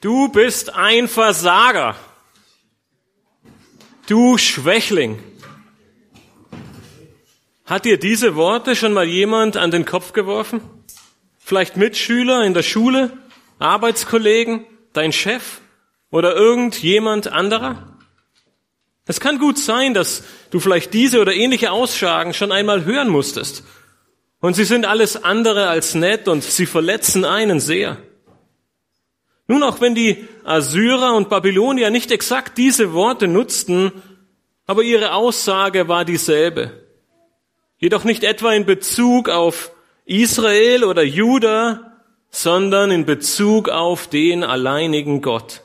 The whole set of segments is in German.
Du bist ein Versager. Du Schwächling. Hat dir diese Worte schon mal jemand an den Kopf geworfen? Vielleicht Mitschüler in der Schule, Arbeitskollegen, dein Chef oder irgendjemand anderer? Es kann gut sein, dass du vielleicht diese oder ähnliche Aussagen schon einmal hören musstest. Und sie sind alles andere als nett und sie verletzen einen sehr. Nun, auch wenn die Assyrer und Babylonier nicht exakt diese Worte nutzten, aber ihre Aussage war dieselbe. Jedoch nicht etwa in Bezug auf Israel oder Juda, sondern in Bezug auf den alleinigen Gott.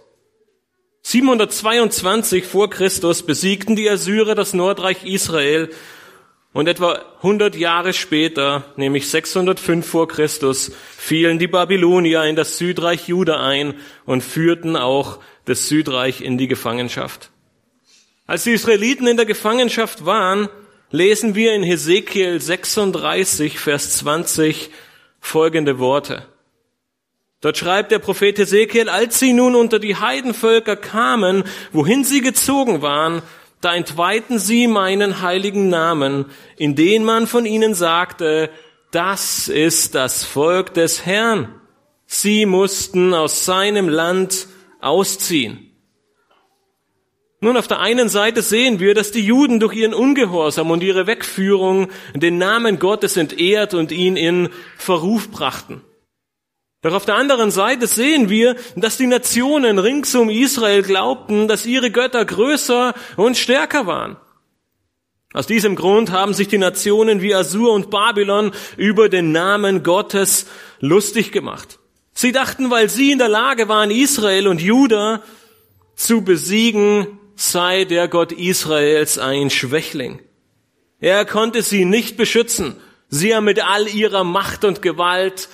722 vor Christus besiegten die Assyrer das Nordreich Israel und etwa 100 Jahre später, nämlich 605 vor Christus, fielen die Babylonier in das Südreich Juda ein und führten auch das Südreich in die Gefangenschaft. Als die Israeliten in der Gefangenschaft waren, lesen wir in Hesekiel 36, Vers 20 folgende Worte. Dort schreibt der Prophet Hesekiel, als sie nun unter die Heidenvölker kamen, wohin sie gezogen waren, da entweihten sie meinen heiligen Namen, in den man von ihnen sagte, das ist das Volk des Herrn. Sie mussten aus seinem Land ausziehen. Nun, auf der einen Seite sehen wir, dass die Juden durch ihren Ungehorsam und ihre Wegführung den Namen Gottes entehrt und ihn in Verruf brachten. Doch auf der anderen Seite sehen wir, dass die Nationen rings um Israel glaubten, dass ihre Götter größer und stärker waren. Aus diesem Grund haben sich die Nationen wie Assur und Babylon über den Namen Gottes lustig gemacht. Sie dachten, weil sie in der Lage waren, Israel und Juda zu besiegen, sei der Gott Israels ein Schwächling. Er konnte sie nicht beschützen. Sie haben mit all ihrer Macht und Gewalt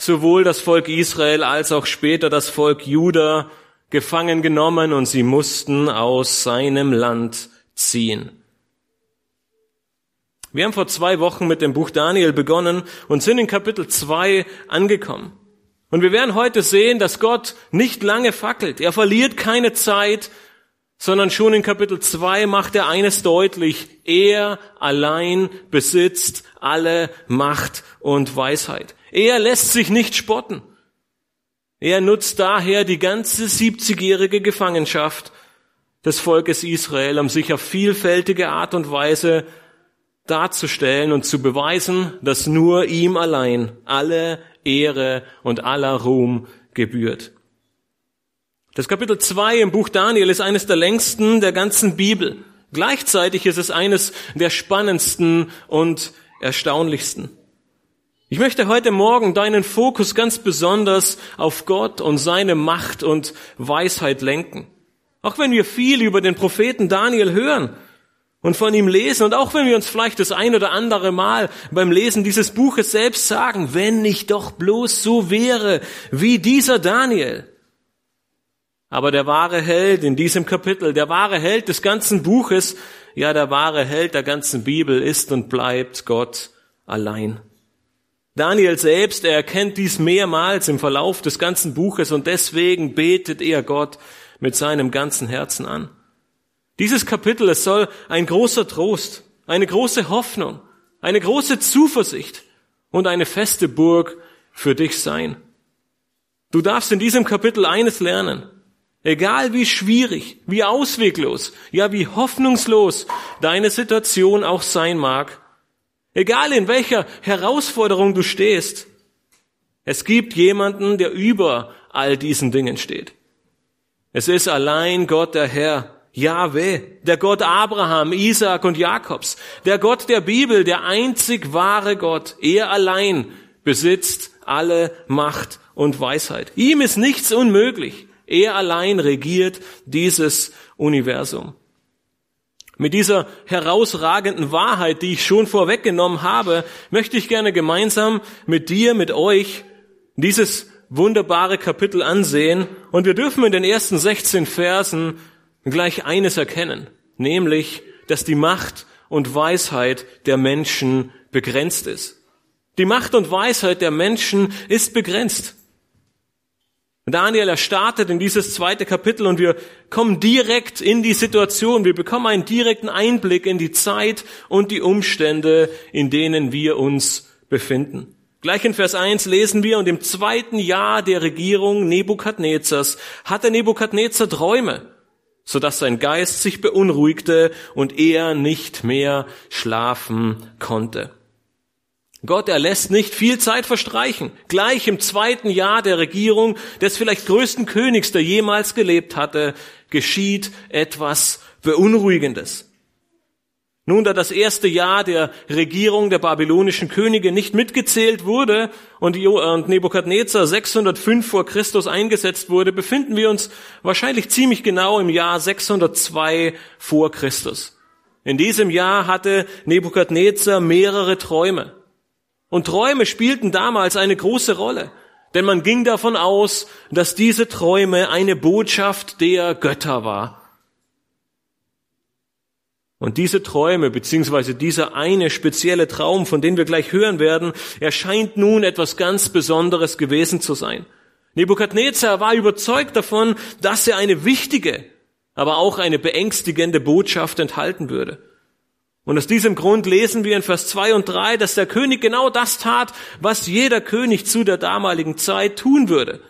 sowohl das Volk Israel als auch später das Volk Juda gefangen genommen und sie mussten aus seinem Land ziehen. Wir haben vor zwei Wochen mit dem Buch Daniel begonnen und sind in Kapitel 2 angekommen. Und wir werden heute sehen, dass Gott nicht lange fackelt. Er verliert keine Zeit, sondern schon in Kapitel 2 macht er eines deutlich. Er allein besitzt alle Macht und Weisheit. Er lässt sich nicht spotten. Er nutzt daher die ganze 70-jährige Gefangenschaft des Volkes Israel, um sich auf vielfältige Art und Weise darzustellen und zu beweisen, dass nur ihm allein alle Ehre und aller Ruhm gebührt. Das Kapitel 2 im Buch Daniel ist eines der längsten der ganzen Bibel. Gleichzeitig ist es eines der spannendsten und erstaunlichsten. Ich möchte heute Morgen deinen Fokus ganz besonders auf Gott und seine Macht und Weisheit lenken. Auch wenn wir viel über den Propheten Daniel hören und von ihm lesen und auch wenn wir uns vielleicht das ein oder andere Mal beim Lesen dieses Buches selbst sagen, wenn nicht doch bloß so wäre wie dieser Daniel. Aber der wahre Held in diesem Kapitel, der wahre Held des ganzen Buches, ja der wahre Held der ganzen Bibel ist und bleibt Gott allein. Daniel selbst, er erkennt dies mehrmals im Verlauf des ganzen Buches und deswegen betet er Gott mit seinem ganzen Herzen an. Dieses Kapitel, es soll ein großer Trost, eine große Hoffnung, eine große Zuversicht und eine feste Burg für dich sein. Du darfst in diesem Kapitel eines lernen. Egal wie schwierig, wie ausweglos, ja wie hoffnungslos deine Situation auch sein mag, Egal in welcher Herausforderung du stehst, es gibt jemanden, der über all diesen Dingen steht. Es ist allein Gott der Herr, Yahweh, der Gott Abraham, Isaac und Jakobs, der Gott der Bibel, der einzig wahre Gott. Er allein besitzt alle Macht und Weisheit. Ihm ist nichts unmöglich. Er allein regiert dieses Universum. Mit dieser herausragenden Wahrheit, die ich schon vorweggenommen habe, möchte ich gerne gemeinsam mit dir, mit euch dieses wunderbare Kapitel ansehen. Und wir dürfen in den ersten 16 Versen gleich eines erkennen, nämlich, dass die Macht und Weisheit der Menschen begrenzt ist. Die Macht und Weisheit der Menschen ist begrenzt. Daniel, er startet in dieses zweite Kapitel und wir kommen direkt in die Situation. Wir bekommen einen direkten Einblick in die Zeit und die Umstände, in denen wir uns befinden. Gleich in Vers 1 lesen wir, und im zweiten Jahr der Regierung Nebukadnezars hatte Nebukadnezar Träume, sodass sein Geist sich beunruhigte und er nicht mehr schlafen konnte. Gott, er lässt nicht viel Zeit verstreichen. Gleich im zweiten Jahr der Regierung des vielleicht größten Königs, der jemals gelebt hatte, geschieht etwas Beunruhigendes. Nun, da das erste Jahr der Regierung der babylonischen Könige nicht mitgezählt wurde und Nebukadnezar 605 vor Christus eingesetzt wurde, befinden wir uns wahrscheinlich ziemlich genau im Jahr 602 vor Christus. In diesem Jahr hatte Nebukadnezar mehrere Träume. Und Träume spielten damals eine große Rolle, denn man ging davon aus, dass diese Träume eine Botschaft der Götter war. Und diese Träume, beziehungsweise dieser eine spezielle Traum, von dem wir gleich hören werden, erscheint nun etwas ganz Besonderes gewesen zu sein. Nebukadnezar war überzeugt davon, dass er eine wichtige, aber auch eine beängstigende Botschaft enthalten würde. Und aus diesem Grund lesen wir in Vers 2 und 3, dass der König genau das tat, was jeder König zu der damaligen Zeit tun würde.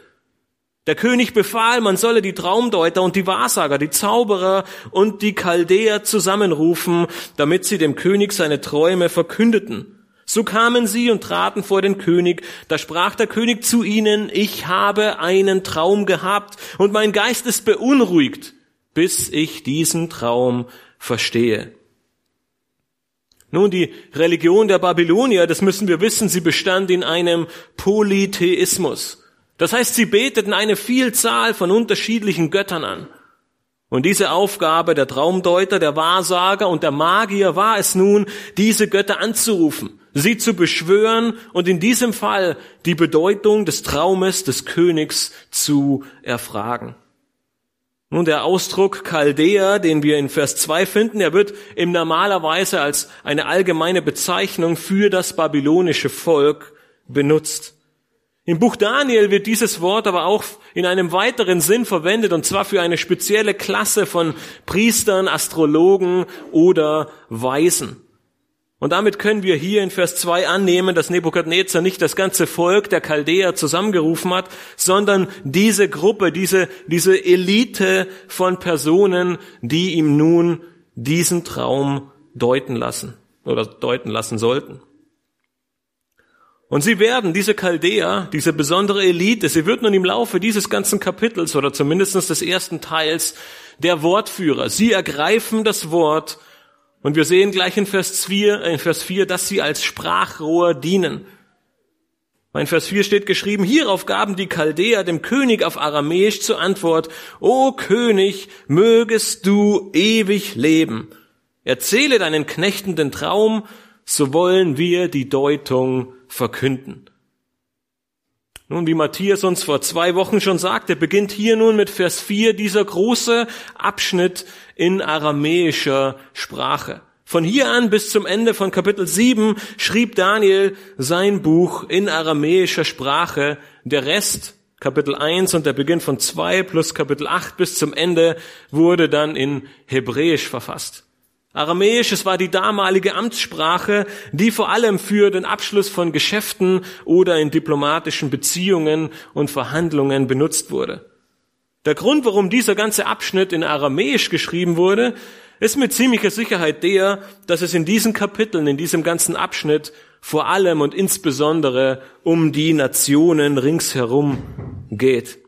Der König befahl, man solle die Traumdeuter und die Wahrsager, die Zauberer und die Chaldäer zusammenrufen, damit sie dem König seine Träume verkündeten. So kamen sie und traten vor den König. Da sprach der König zu ihnen, ich habe einen Traum gehabt und mein Geist ist beunruhigt, bis ich diesen Traum verstehe. Nun, die Religion der Babylonier, das müssen wir wissen, sie bestand in einem Polytheismus. Das heißt, sie beteten eine Vielzahl von unterschiedlichen Göttern an. Und diese Aufgabe der Traumdeuter, der Wahrsager und der Magier war es nun, diese Götter anzurufen, sie zu beschwören und in diesem Fall die Bedeutung des Traumes des Königs zu erfragen. Nun, der Ausdruck Chaldea, den wir in Vers 2 finden, er wird im normalerweise als eine allgemeine Bezeichnung für das babylonische Volk benutzt. Im Buch Daniel wird dieses Wort aber auch in einem weiteren Sinn verwendet, und zwar für eine spezielle Klasse von Priestern, Astrologen oder Weisen. Und damit können wir hier in Vers 2 annehmen, dass Nebukadnezar nicht das ganze Volk der Chaldäer zusammengerufen hat, sondern diese Gruppe, diese, diese Elite von Personen, die ihm nun diesen Traum deuten lassen oder deuten lassen sollten. Und sie werden, diese Chaldäer, diese besondere Elite, sie wird nun im Laufe dieses ganzen Kapitels oder zumindest des ersten Teils der Wortführer. Sie ergreifen das Wort und wir sehen gleich in Vers 4, in Vers 4, dass sie als Sprachrohr dienen. In Vers 4 steht geschrieben, hierauf gaben die Chaldäer dem König auf Aramäisch zur Antwort, O König, mögest du ewig leben. Erzähle deinen Knechten den Traum, so wollen wir die Deutung verkünden. Nun, wie Matthias uns vor zwei Wochen schon sagte, beginnt hier nun mit Vers 4 dieser große Abschnitt in aramäischer Sprache. Von hier an bis zum Ende von Kapitel 7 schrieb Daniel sein Buch in aramäischer Sprache. Der Rest, Kapitel 1 und der Beginn von 2 plus Kapitel 8 bis zum Ende, wurde dann in Hebräisch verfasst. Aramäisch, es war die damalige Amtssprache, die vor allem für den Abschluss von Geschäften oder in diplomatischen Beziehungen und Verhandlungen benutzt wurde. Der Grund, warum dieser ganze Abschnitt in Aramäisch geschrieben wurde, ist mit ziemlicher Sicherheit der, dass es in diesen Kapiteln, in diesem ganzen Abschnitt vor allem und insbesondere um die Nationen ringsherum geht.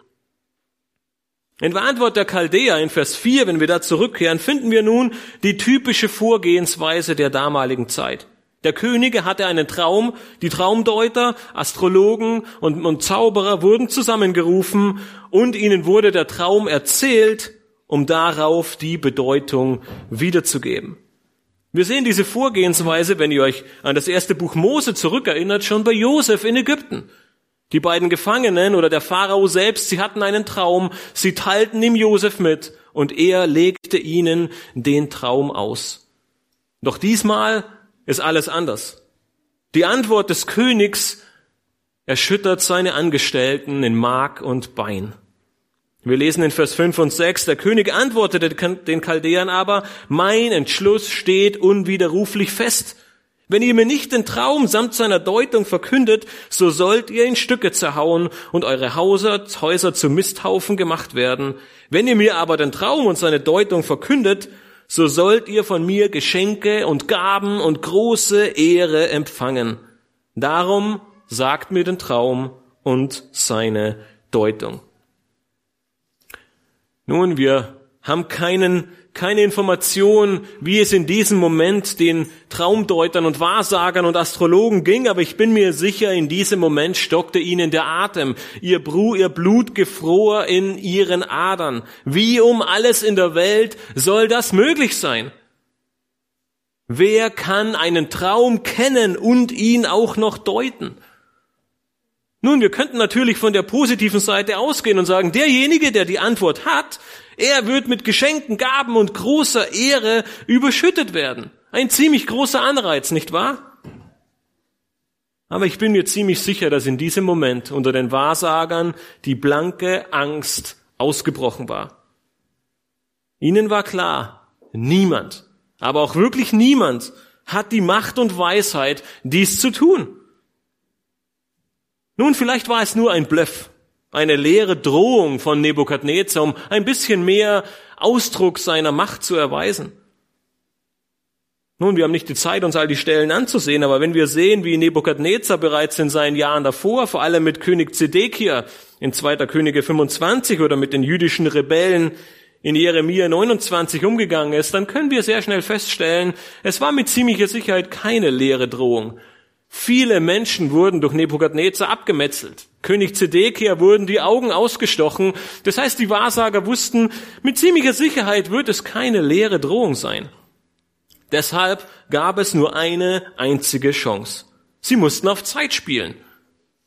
In der Antwort der Chaldea in Vers 4, wenn wir da zurückkehren, finden wir nun die typische Vorgehensweise der damaligen Zeit. Der Könige hatte einen Traum, die Traumdeuter, Astrologen und, und Zauberer wurden zusammengerufen und ihnen wurde der Traum erzählt, um darauf die Bedeutung wiederzugeben. Wir sehen diese Vorgehensweise, wenn ihr euch an das erste Buch Mose zurückerinnert, schon bei Josef in Ägypten. Die beiden Gefangenen oder der Pharao selbst, sie hatten einen Traum, sie teilten ihm Josef mit und er legte ihnen den Traum aus. Doch diesmal ist alles anders. Die Antwort des Königs erschüttert seine Angestellten in Mark und Bein. Wir lesen in Vers 5 und 6, der König antwortete den Chaldäern aber, mein Entschluss steht unwiderruflich fest. Wenn ihr mir nicht den Traum samt seiner Deutung verkündet, so sollt ihr in Stücke zerhauen und eure Häuser, Häuser zu Misthaufen gemacht werden. Wenn ihr mir aber den Traum und seine Deutung verkündet, so sollt ihr von mir Geschenke und Gaben und große Ehre empfangen. Darum sagt mir den Traum und seine Deutung. Nun, wir haben keinen, keine Information, wie es in diesem Moment den Traumdeutern und Wahrsagern und Astrologen ging, aber ich bin mir sicher, in diesem Moment stockte ihnen der Atem. Ihr, Bru, ihr Blut gefror in ihren Adern. Wie um alles in der Welt soll das möglich sein? Wer kann einen Traum kennen und ihn auch noch deuten? Nun, wir könnten natürlich von der positiven Seite ausgehen und sagen, derjenige, der die Antwort hat, er wird mit Geschenken, Gaben und großer Ehre überschüttet werden. Ein ziemlich großer Anreiz, nicht wahr? Aber ich bin mir ziemlich sicher, dass in diesem Moment unter den Wahrsagern die blanke Angst ausgebrochen war. Ihnen war klar, niemand, aber auch wirklich niemand hat die Macht und Weisheit, dies zu tun. Nun, vielleicht war es nur ein Bluff, eine leere Drohung von Nebukadnezar, um ein bisschen mehr Ausdruck seiner Macht zu erweisen. Nun, wir haben nicht die Zeit, uns all die Stellen anzusehen, aber wenn wir sehen, wie Nebukadnezar bereits in seinen Jahren davor, vor allem mit König Zedekia in 2. Könige 25 oder mit den jüdischen Rebellen in Jeremia 29 umgegangen ist, dann können wir sehr schnell feststellen, es war mit ziemlicher Sicherheit keine leere Drohung. Viele Menschen wurden durch Nebukadnezar abgemetzelt. König Zedekia wurden die Augen ausgestochen. Das heißt, die Wahrsager wussten, mit ziemlicher Sicherheit wird es keine leere Drohung sein. Deshalb gab es nur eine einzige Chance. Sie mussten auf Zeit spielen.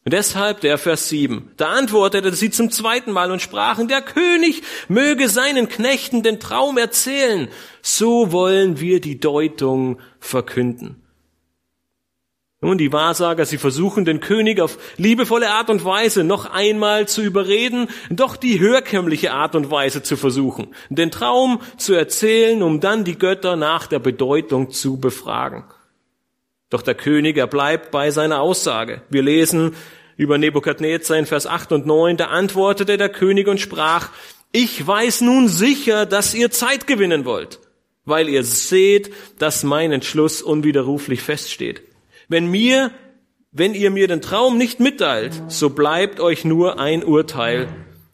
Und deshalb der Vers 7. Da antwortete sie zum zweiten Mal und sprachen, der König möge seinen Knechten den Traum erzählen. So wollen wir die Deutung verkünden. Nun, die Wahrsager, sie versuchen den König auf liebevolle Art und Weise noch einmal zu überreden, doch die herkömmliche Art und Weise zu versuchen, den Traum zu erzählen, um dann die Götter nach der Bedeutung zu befragen. Doch der König, er bleibt bei seiner Aussage. Wir lesen über Nebukadnezar in Vers 8 und 9, da antwortete der König und sprach, ich weiß nun sicher, dass ihr Zeit gewinnen wollt, weil ihr seht, dass mein Entschluss unwiderruflich feststeht. Wenn mir, wenn ihr mir den Traum nicht mitteilt, so bleibt euch nur ein Urteil,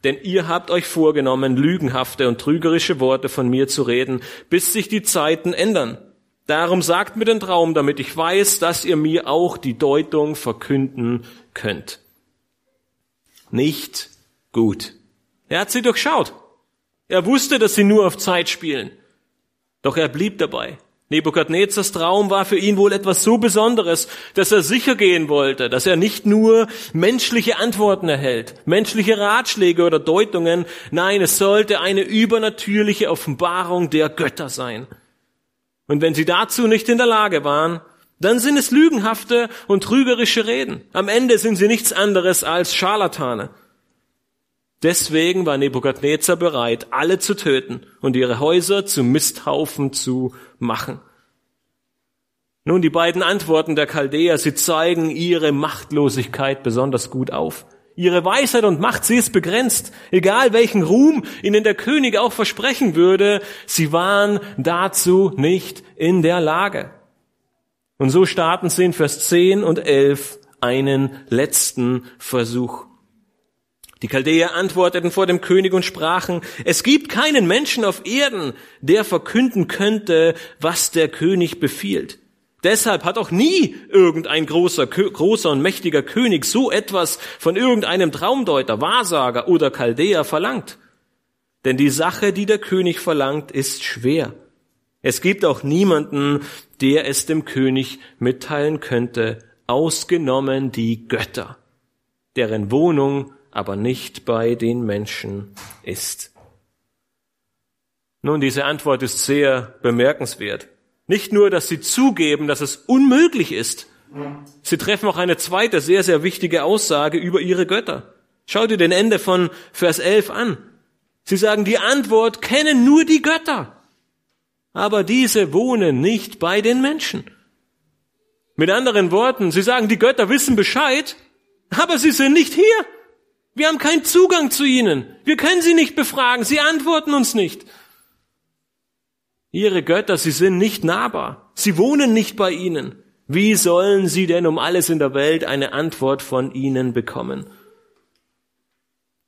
denn ihr habt euch vorgenommen, lügenhafte und trügerische Worte von mir zu reden, bis sich die Zeiten ändern. Darum sagt mir den Traum, damit ich weiß, dass ihr mir auch die Deutung verkünden könnt. Nicht gut. Er hat sie durchschaut. Er wusste, dass sie nur auf Zeit spielen. Doch er blieb dabei. Nebukadnezars Traum war für ihn wohl etwas so Besonderes, dass er sicher gehen wollte, dass er nicht nur menschliche Antworten erhält, menschliche Ratschläge oder Deutungen, nein, es sollte eine übernatürliche Offenbarung der Götter sein. Und wenn sie dazu nicht in der Lage waren, dann sind es lügenhafte und trügerische Reden. Am Ende sind sie nichts anderes als Scharlatane. Deswegen war Nebukadnezar bereit, alle zu töten und ihre Häuser zu Misthaufen zu machen. Nun, die beiden Antworten der Chaldäer, sie zeigen ihre Machtlosigkeit besonders gut auf. Ihre Weisheit und Macht, sie ist begrenzt. Egal welchen Ruhm ihnen der König auch versprechen würde, sie waren dazu nicht in der Lage. Und so starten sie in Vers 10 und 11 einen letzten Versuch. Die Chaldäer antworteten vor dem König und sprachen, es gibt keinen Menschen auf Erden, der verkünden könnte, was der König befiehlt. Deshalb hat auch nie irgendein großer, großer und mächtiger König so etwas von irgendeinem Traumdeuter, Wahrsager oder Chaldäer verlangt. Denn die Sache, die der König verlangt, ist schwer. Es gibt auch niemanden, der es dem König mitteilen könnte, ausgenommen die Götter, deren Wohnung aber nicht bei den Menschen ist. Nun, diese Antwort ist sehr bemerkenswert. Nicht nur, dass sie zugeben, dass es unmöglich ist, sie treffen auch eine zweite sehr, sehr wichtige Aussage über ihre Götter. Schau dir den Ende von Vers 11 an. Sie sagen, die Antwort kennen nur die Götter. Aber diese wohnen nicht bei den Menschen. Mit anderen Worten, sie sagen, die Götter wissen Bescheid, aber sie sind nicht hier. Wir haben keinen Zugang zu ihnen. Wir können sie nicht befragen. Sie antworten uns nicht. Ihre Götter, sie sind nicht nahbar. Sie wohnen nicht bei ihnen. Wie sollen sie denn um alles in der Welt eine Antwort von ihnen bekommen?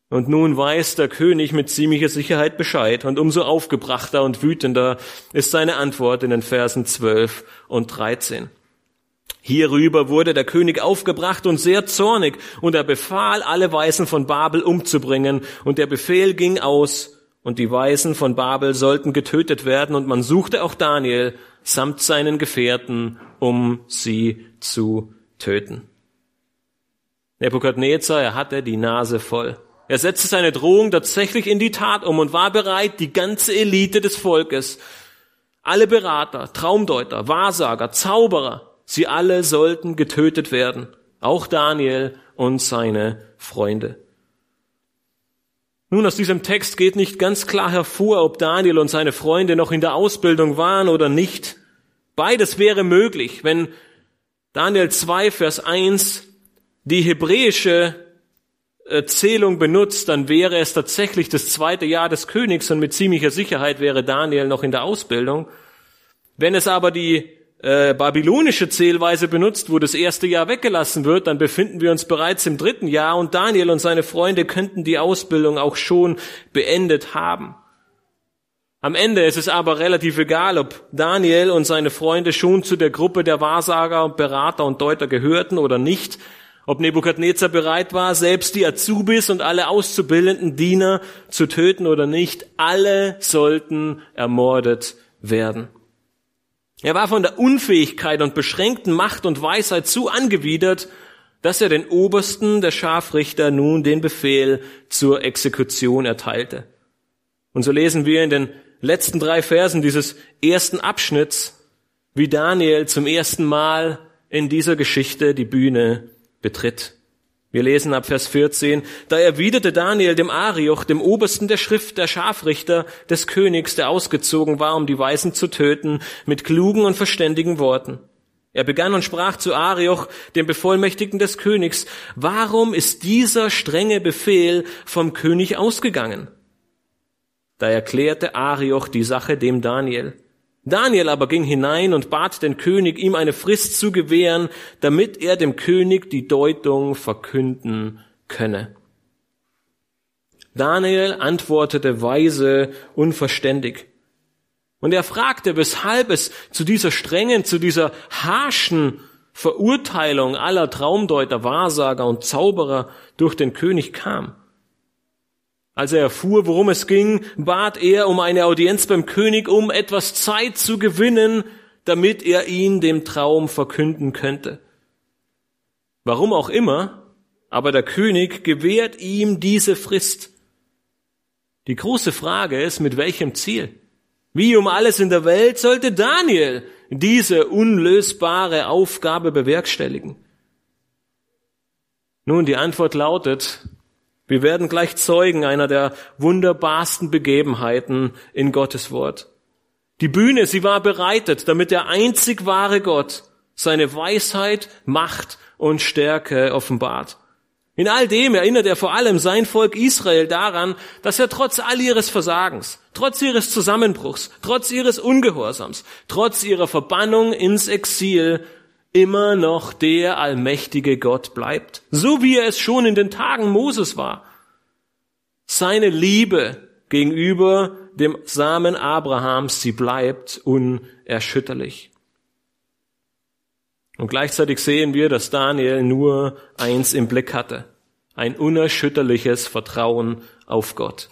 Und nun weiß der König mit ziemlicher Sicherheit Bescheid und umso aufgebrachter und wütender ist seine Antwort in den Versen 12 und 13. Hierüber wurde der König aufgebracht und sehr zornig, und er befahl, alle Weisen von Babel umzubringen, und der Befehl ging aus, und die Weisen von Babel sollten getötet werden, und man suchte auch Daniel samt seinen Gefährten, um sie zu töten. Nebukadnezar, er hatte die Nase voll. Er setzte seine Drohung tatsächlich in die Tat um und war bereit, die ganze Elite des Volkes, alle Berater, Traumdeuter, Wahrsager, Zauberer, Sie alle sollten getötet werden, auch Daniel und seine Freunde. Nun, aus diesem Text geht nicht ganz klar hervor, ob Daniel und seine Freunde noch in der Ausbildung waren oder nicht. Beides wäre möglich, wenn Daniel 2, Vers 1 die hebräische äh, Zählung benutzt, dann wäre es tatsächlich das zweite Jahr des Königs und mit ziemlicher Sicherheit wäre Daniel noch in der Ausbildung. Wenn es aber die äh, babylonische Zählweise benutzt, wo das erste Jahr weggelassen wird, dann befinden wir uns bereits im dritten Jahr und Daniel und seine Freunde könnten die Ausbildung auch schon beendet haben. Am Ende ist es aber relativ egal, ob Daniel und seine Freunde schon zu der Gruppe der Wahrsager, Berater und Deuter gehörten oder nicht, ob Nebukadnezar bereit war, selbst die Azubis und alle auszubildenden Diener zu töten oder nicht, alle sollten ermordet werden. Er war von der Unfähigkeit und beschränkten Macht und Weisheit zu angewidert, dass er den Obersten der Scharfrichter nun den Befehl zur Exekution erteilte. Und so lesen wir in den letzten drei Versen dieses ersten Abschnitts, wie Daniel zum ersten Mal in dieser Geschichte die Bühne betritt. Wir lesen ab Vers 14, da erwiderte Daniel dem Arioch, dem Obersten der Schrift, der Scharfrichter des Königs, der ausgezogen war, um die Weisen zu töten, mit klugen und verständigen Worten. Er begann und sprach zu Arioch, dem Bevollmächtigten des Königs, warum ist dieser strenge Befehl vom König ausgegangen? Da erklärte Arioch die Sache dem Daniel. Daniel aber ging hinein und bat den König, ihm eine Frist zu gewähren, damit er dem König die Deutung verkünden könne. Daniel antwortete weise, unverständig. Und er fragte, weshalb es zu dieser strengen, zu dieser harschen Verurteilung aller Traumdeuter, Wahrsager und Zauberer durch den König kam. Als er erfuhr, worum es ging, bat er um eine Audienz beim König, um etwas Zeit zu gewinnen, damit er ihn dem Traum verkünden könnte. Warum auch immer, aber der König gewährt ihm diese Frist. Die große Frage ist, mit welchem Ziel? Wie um alles in der Welt sollte Daniel diese unlösbare Aufgabe bewerkstelligen? Nun, die Antwort lautet, wir werden gleich Zeugen einer der wunderbarsten Begebenheiten in Gottes Wort. Die Bühne, sie war bereitet, damit der einzig wahre Gott seine Weisheit, Macht und Stärke offenbart. In all dem erinnert er vor allem sein Volk Israel daran, dass er trotz all ihres Versagens, trotz ihres Zusammenbruchs, trotz ihres Ungehorsams, trotz ihrer Verbannung ins Exil immer noch der allmächtige Gott bleibt, so wie er es schon in den Tagen Moses war. Seine Liebe gegenüber dem Samen Abrahams, sie bleibt unerschütterlich. Und gleichzeitig sehen wir, dass Daniel nur eins im Blick hatte, ein unerschütterliches Vertrauen auf Gott.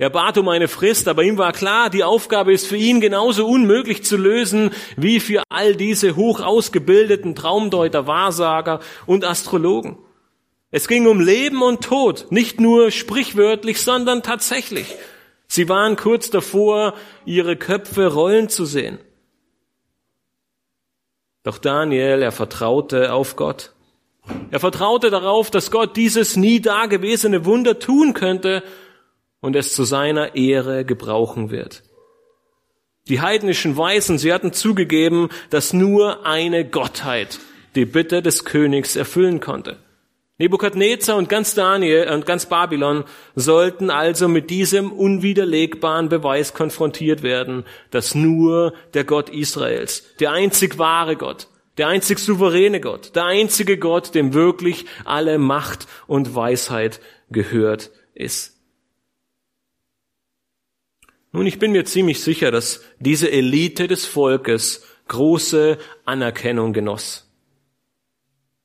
Er bat um eine Frist, aber ihm war klar, die Aufgabe ist für ihn genauso unmöglich zu lösen wie für all diese hoch ausgebildeten Traumdeuter, Wahrsager und Astrologen. Es ging um Leben und Tod, nicht nur sprichwörtlich, sondern tatsächlich. Sie waren kurz davor, ihre Köpfe rollen zu sehen. Doch Daniel, er vertraute auf Gott. Er vertraute darauf, dass Gott dieses nie dagewesene Wunder tun könnte und es zu seiner Ehre gebrauchen wird. Die heidnischen Weisen, sie hatten zugegeben, dass nur eine Gottheit die Bitte des Königs erfüllen konnte. Nebukadnezar und ganz Daniel und ganz Babylon sollten also mit diesem unwiderlegbaren Beweis konfrontiert werden, dass nur der Gott Israels, der einzig wahre Gott, der einzig souveräne Gott, der einzige Gott, dem wirklich alle Macht und Weisheit gehört ist. Nun, ich bin mir ziemlich sicher, dass diese Elite des Volkes große Anerkennung genoss.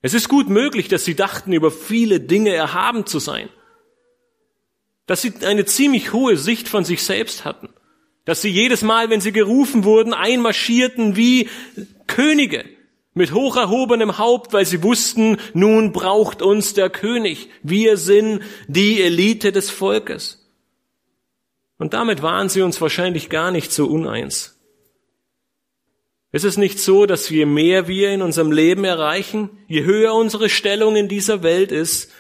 Es ist gut möglich, dass sie dachten, über viele Dinge erhaben zu sein. Dass sie eine ziemlich hohe Sicht von sich selbst hatten. Dass sie jedes Mal, wenn sie gerufen wurden, einmarschierten wie Könige mit hoch erhobenem Haupt, weil sie wussten, nun braucht uns der König. Wir sind die Elite des Volkes. Und damit waren sie uns wahrscheinlich gar nicht so uneins. Ist es nicht so, dass je mehr wir in unserem Leben erreichen, je höher unsere Stellung in dieser Welt ist,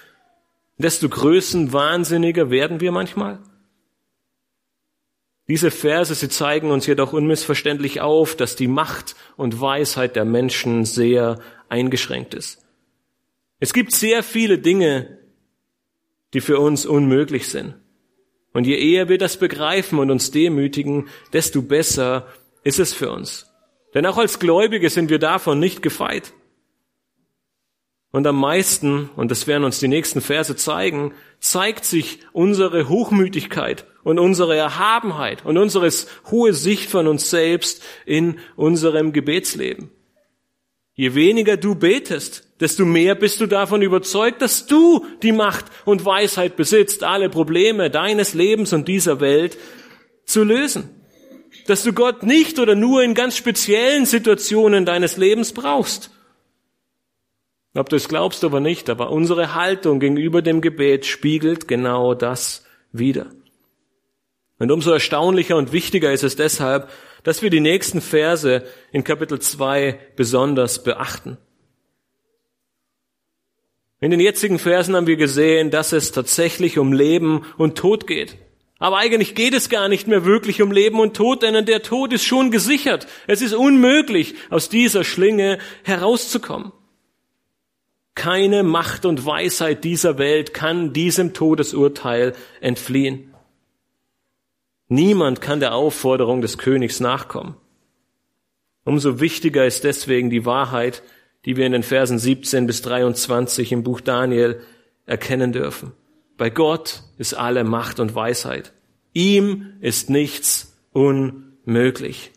desto größenwahnsinniger werden wir manchmal? Diese Verse, sie zeigen uns jedoch unmissverständlich auf, dass die Macht und Weisheit der Menschen sehr eingeschränkt ist. Es gibt sehr viele Dinge, die für uns unmöglich sind. Und je eher wir das begreifen und uns demütigen, desto besser ist es für uns. Denn auch als Gläubige sind wir davon nicht gefeit. Und am meisten, und das werden uns die nächsten Verse zeigen, zeigt sich unsere Hochmütigkeit und unsere Erhabenheit und unsere hohe Sicht von uns selbst in unserem Gebetsleben. Je weniger du betest, desto mehr bist du davon überzeugt, dass du die Macht und Weisheit besitzt, alle Probleme deines Lebens und dieser Welt zu lösen dass du Gott nicht oder nur in ganz speziellen Situationen deines Lebens brauchst. Ob du es glaubst oder nicht, aber unsere Haltung gegenüber dem Gebet spiegelt genau das wider. Und umso erstaunlicher und wichtiger ist es deshalb, dass wir die nächsten Verse in Kapitel 2 besonders beachten. In den jetzigen Versen haben wir gesehen, dass es tatsächlich um Leben und Tod geht. Aber eigentlich geht es gar nicht mehr wirklich um Leben und Tod, denn der Tod ist schon gesichert. Es ist unmöglich, aus dieser Schlinge herauszukommen. Keine Macht und Weisheit dieser Welt kann diesem Todesurteil entfliehen. Niemand kann der Aufforderung des Königs nachkommen. Umso wichtiger ist deswegen die Wahrheit, die wir in den Versen 17 bis 23 im Buch Daniel erkennen dürfen. Bei Gott ist alle Macht und Weisheit. Ihm ist nichts unmöglich.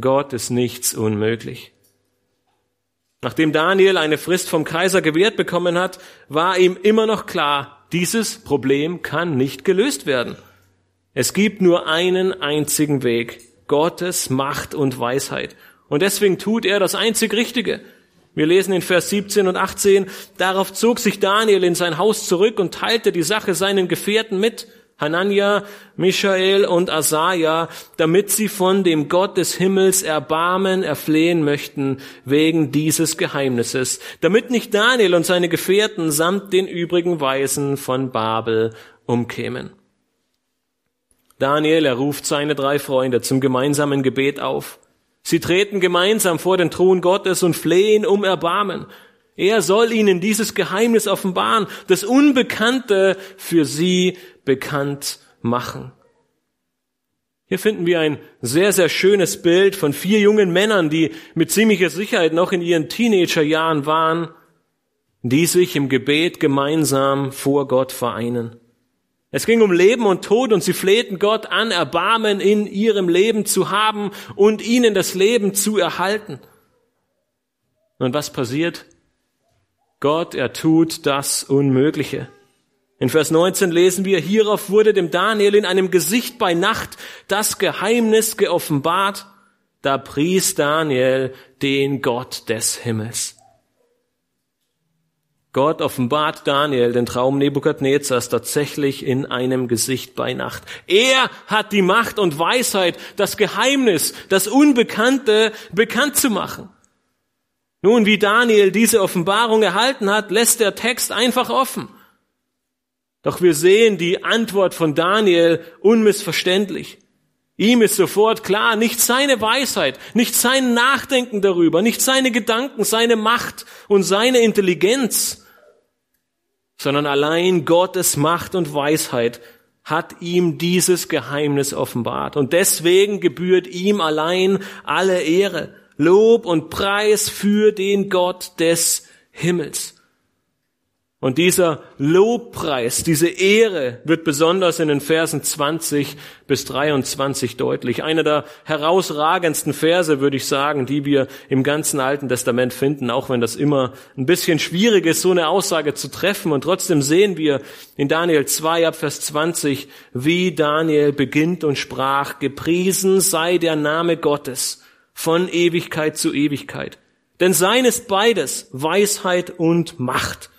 Gott ist nichts unmöglich. Nachdem Daniel eine Frist vom Kaiser gewährt bekommen hat, war ihm immer noch klar, dieses Problem kann nicht gelöst werden. Es gibt nur einen einzigen Weg, Gottes Macht und Weisheit. Und deswegen tut er das einzig Richtige. Wir lesen in Vers 17 und 18, darauf zog sich Daniel in sein Haus zurück und teilte die Sache seinen Gefährten mit, Hanania, Michael und Asaja, damit sie von dem Gott des Himmels Erbarmen erflehen möchten wegen dieses Geheimnisses, damit nicht Daniel und seine Gefährten samt den übrigen Weisen von Babel umkämen. Daniel, er ruft seine drei Freunde zum gemeinsamen Gebet auf. Sie treten gemeinsam vor den Thron Gottes und flehen um Erbarmen. Er soll ihnen dieses Geheimnis offenbaren, das Unbekannte für sie bekannt machen. Hier finden wir ein sehr, sehr schönes Bild von vier jungen Männern, die mit ziemlicher Sicherheit noch in ihren Teenagerjahren waren, die sich im Gebet gemeinsam vor Gott vereinen. Es ging um Leben und Tod und sie flehten Gott an, Erbarmen in ihrem Leben zu haben und ihnen das Leben zu erhalten. Und was passiert? Gott, er tut das Unmögliche. In Vers 19 lesen wir, hierauf wurde dem Daniel in einem Gesicht bei Nacht das Geheimnis geoffenbart, da pries Daniel den Gott des Himmels. Gott offenbart Daniel den Traum Nebukadnezars tatsächlich in einem Gesicht bei Nacht. Er hat die Macht und Weisheit, das Geheimnis, das Unbekannte bekannt zu machen. Nun, wie Daniel diese Offenbarung erhalten hat, lässt der Text einfach offen. Doch wir sehen die Antwort von Daniel unmissverständlich. Ihm ist sofort klar, nicht seine Weisheit, nicht sein Nachdenken darüber, nicht seine Gedanken, seine Macht und seine Intelligenz, sondern allein Gottes Macht und Weisheit hat ihm dieses Geheimnis offenbart. Und deswegen gebührt ihm allein alle Ehre, Lob und Preis für den Gott des Himmels. Und dieser Lobpreis, diese Ehre wird besonders in den Versen 20 bis 23 deutlich. Einer der herausragendsten Verse, würde ich sagen, die wir im ganzen Alten Testament finden, auch wenn das immer ein bisschen schwierig ist, so eine Aussage zu treffen. Und trotzdem sehen wir in Daniel 2 ab Vers 20, wie Daniel beginnt und sprach, gepriesen sei der Name Gottes von Ewigkeit zu Ewigkeit. Denn sein ist beides, Weisheit und Macht.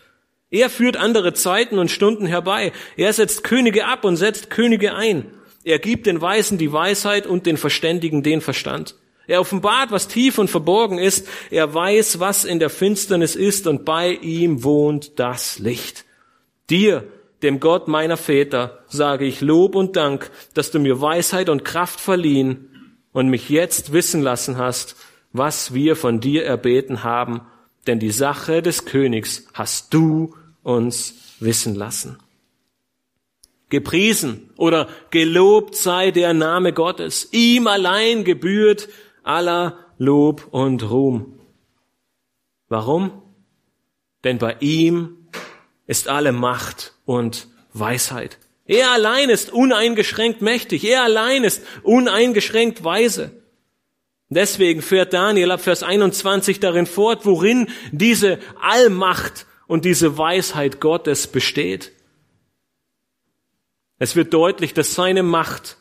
Er führt andere Zeiten und Stunden herbei. Er setzt Könige ab und setzt Könige ein. Er gibt den Weisen die Weisheit und den Verständigen den Verstand. Er offenbart, was tief und verborgen ist. Er weiß, was in der Finsternis ist und bei ihm wohnt das Licht. Dir, dem Gott meiner Väter, sage ich Lob und Dank, dass du mir Weisheit und Kraft verliehen und mich jetzt wissen lassen hast, was wir von dir erbeten haben denn die Sache des Königs hast du uns wissen lassen. Gepriesen oder gelobt sei der Name Gottes. Ihm allein gebührt aller Lob und Ruhm. Warum? Denn bei ihm ist alle Macht und Weisheit. Er allein ist uneingeschränkt mächtig. Er allein ist uneingeschränkt weise. Deswegen fährt Daniel ab Vers 21 darin fort, worin diese Allmacht und diese Weisheit Gottes besteht. Es wird deutlich, dass seine Macht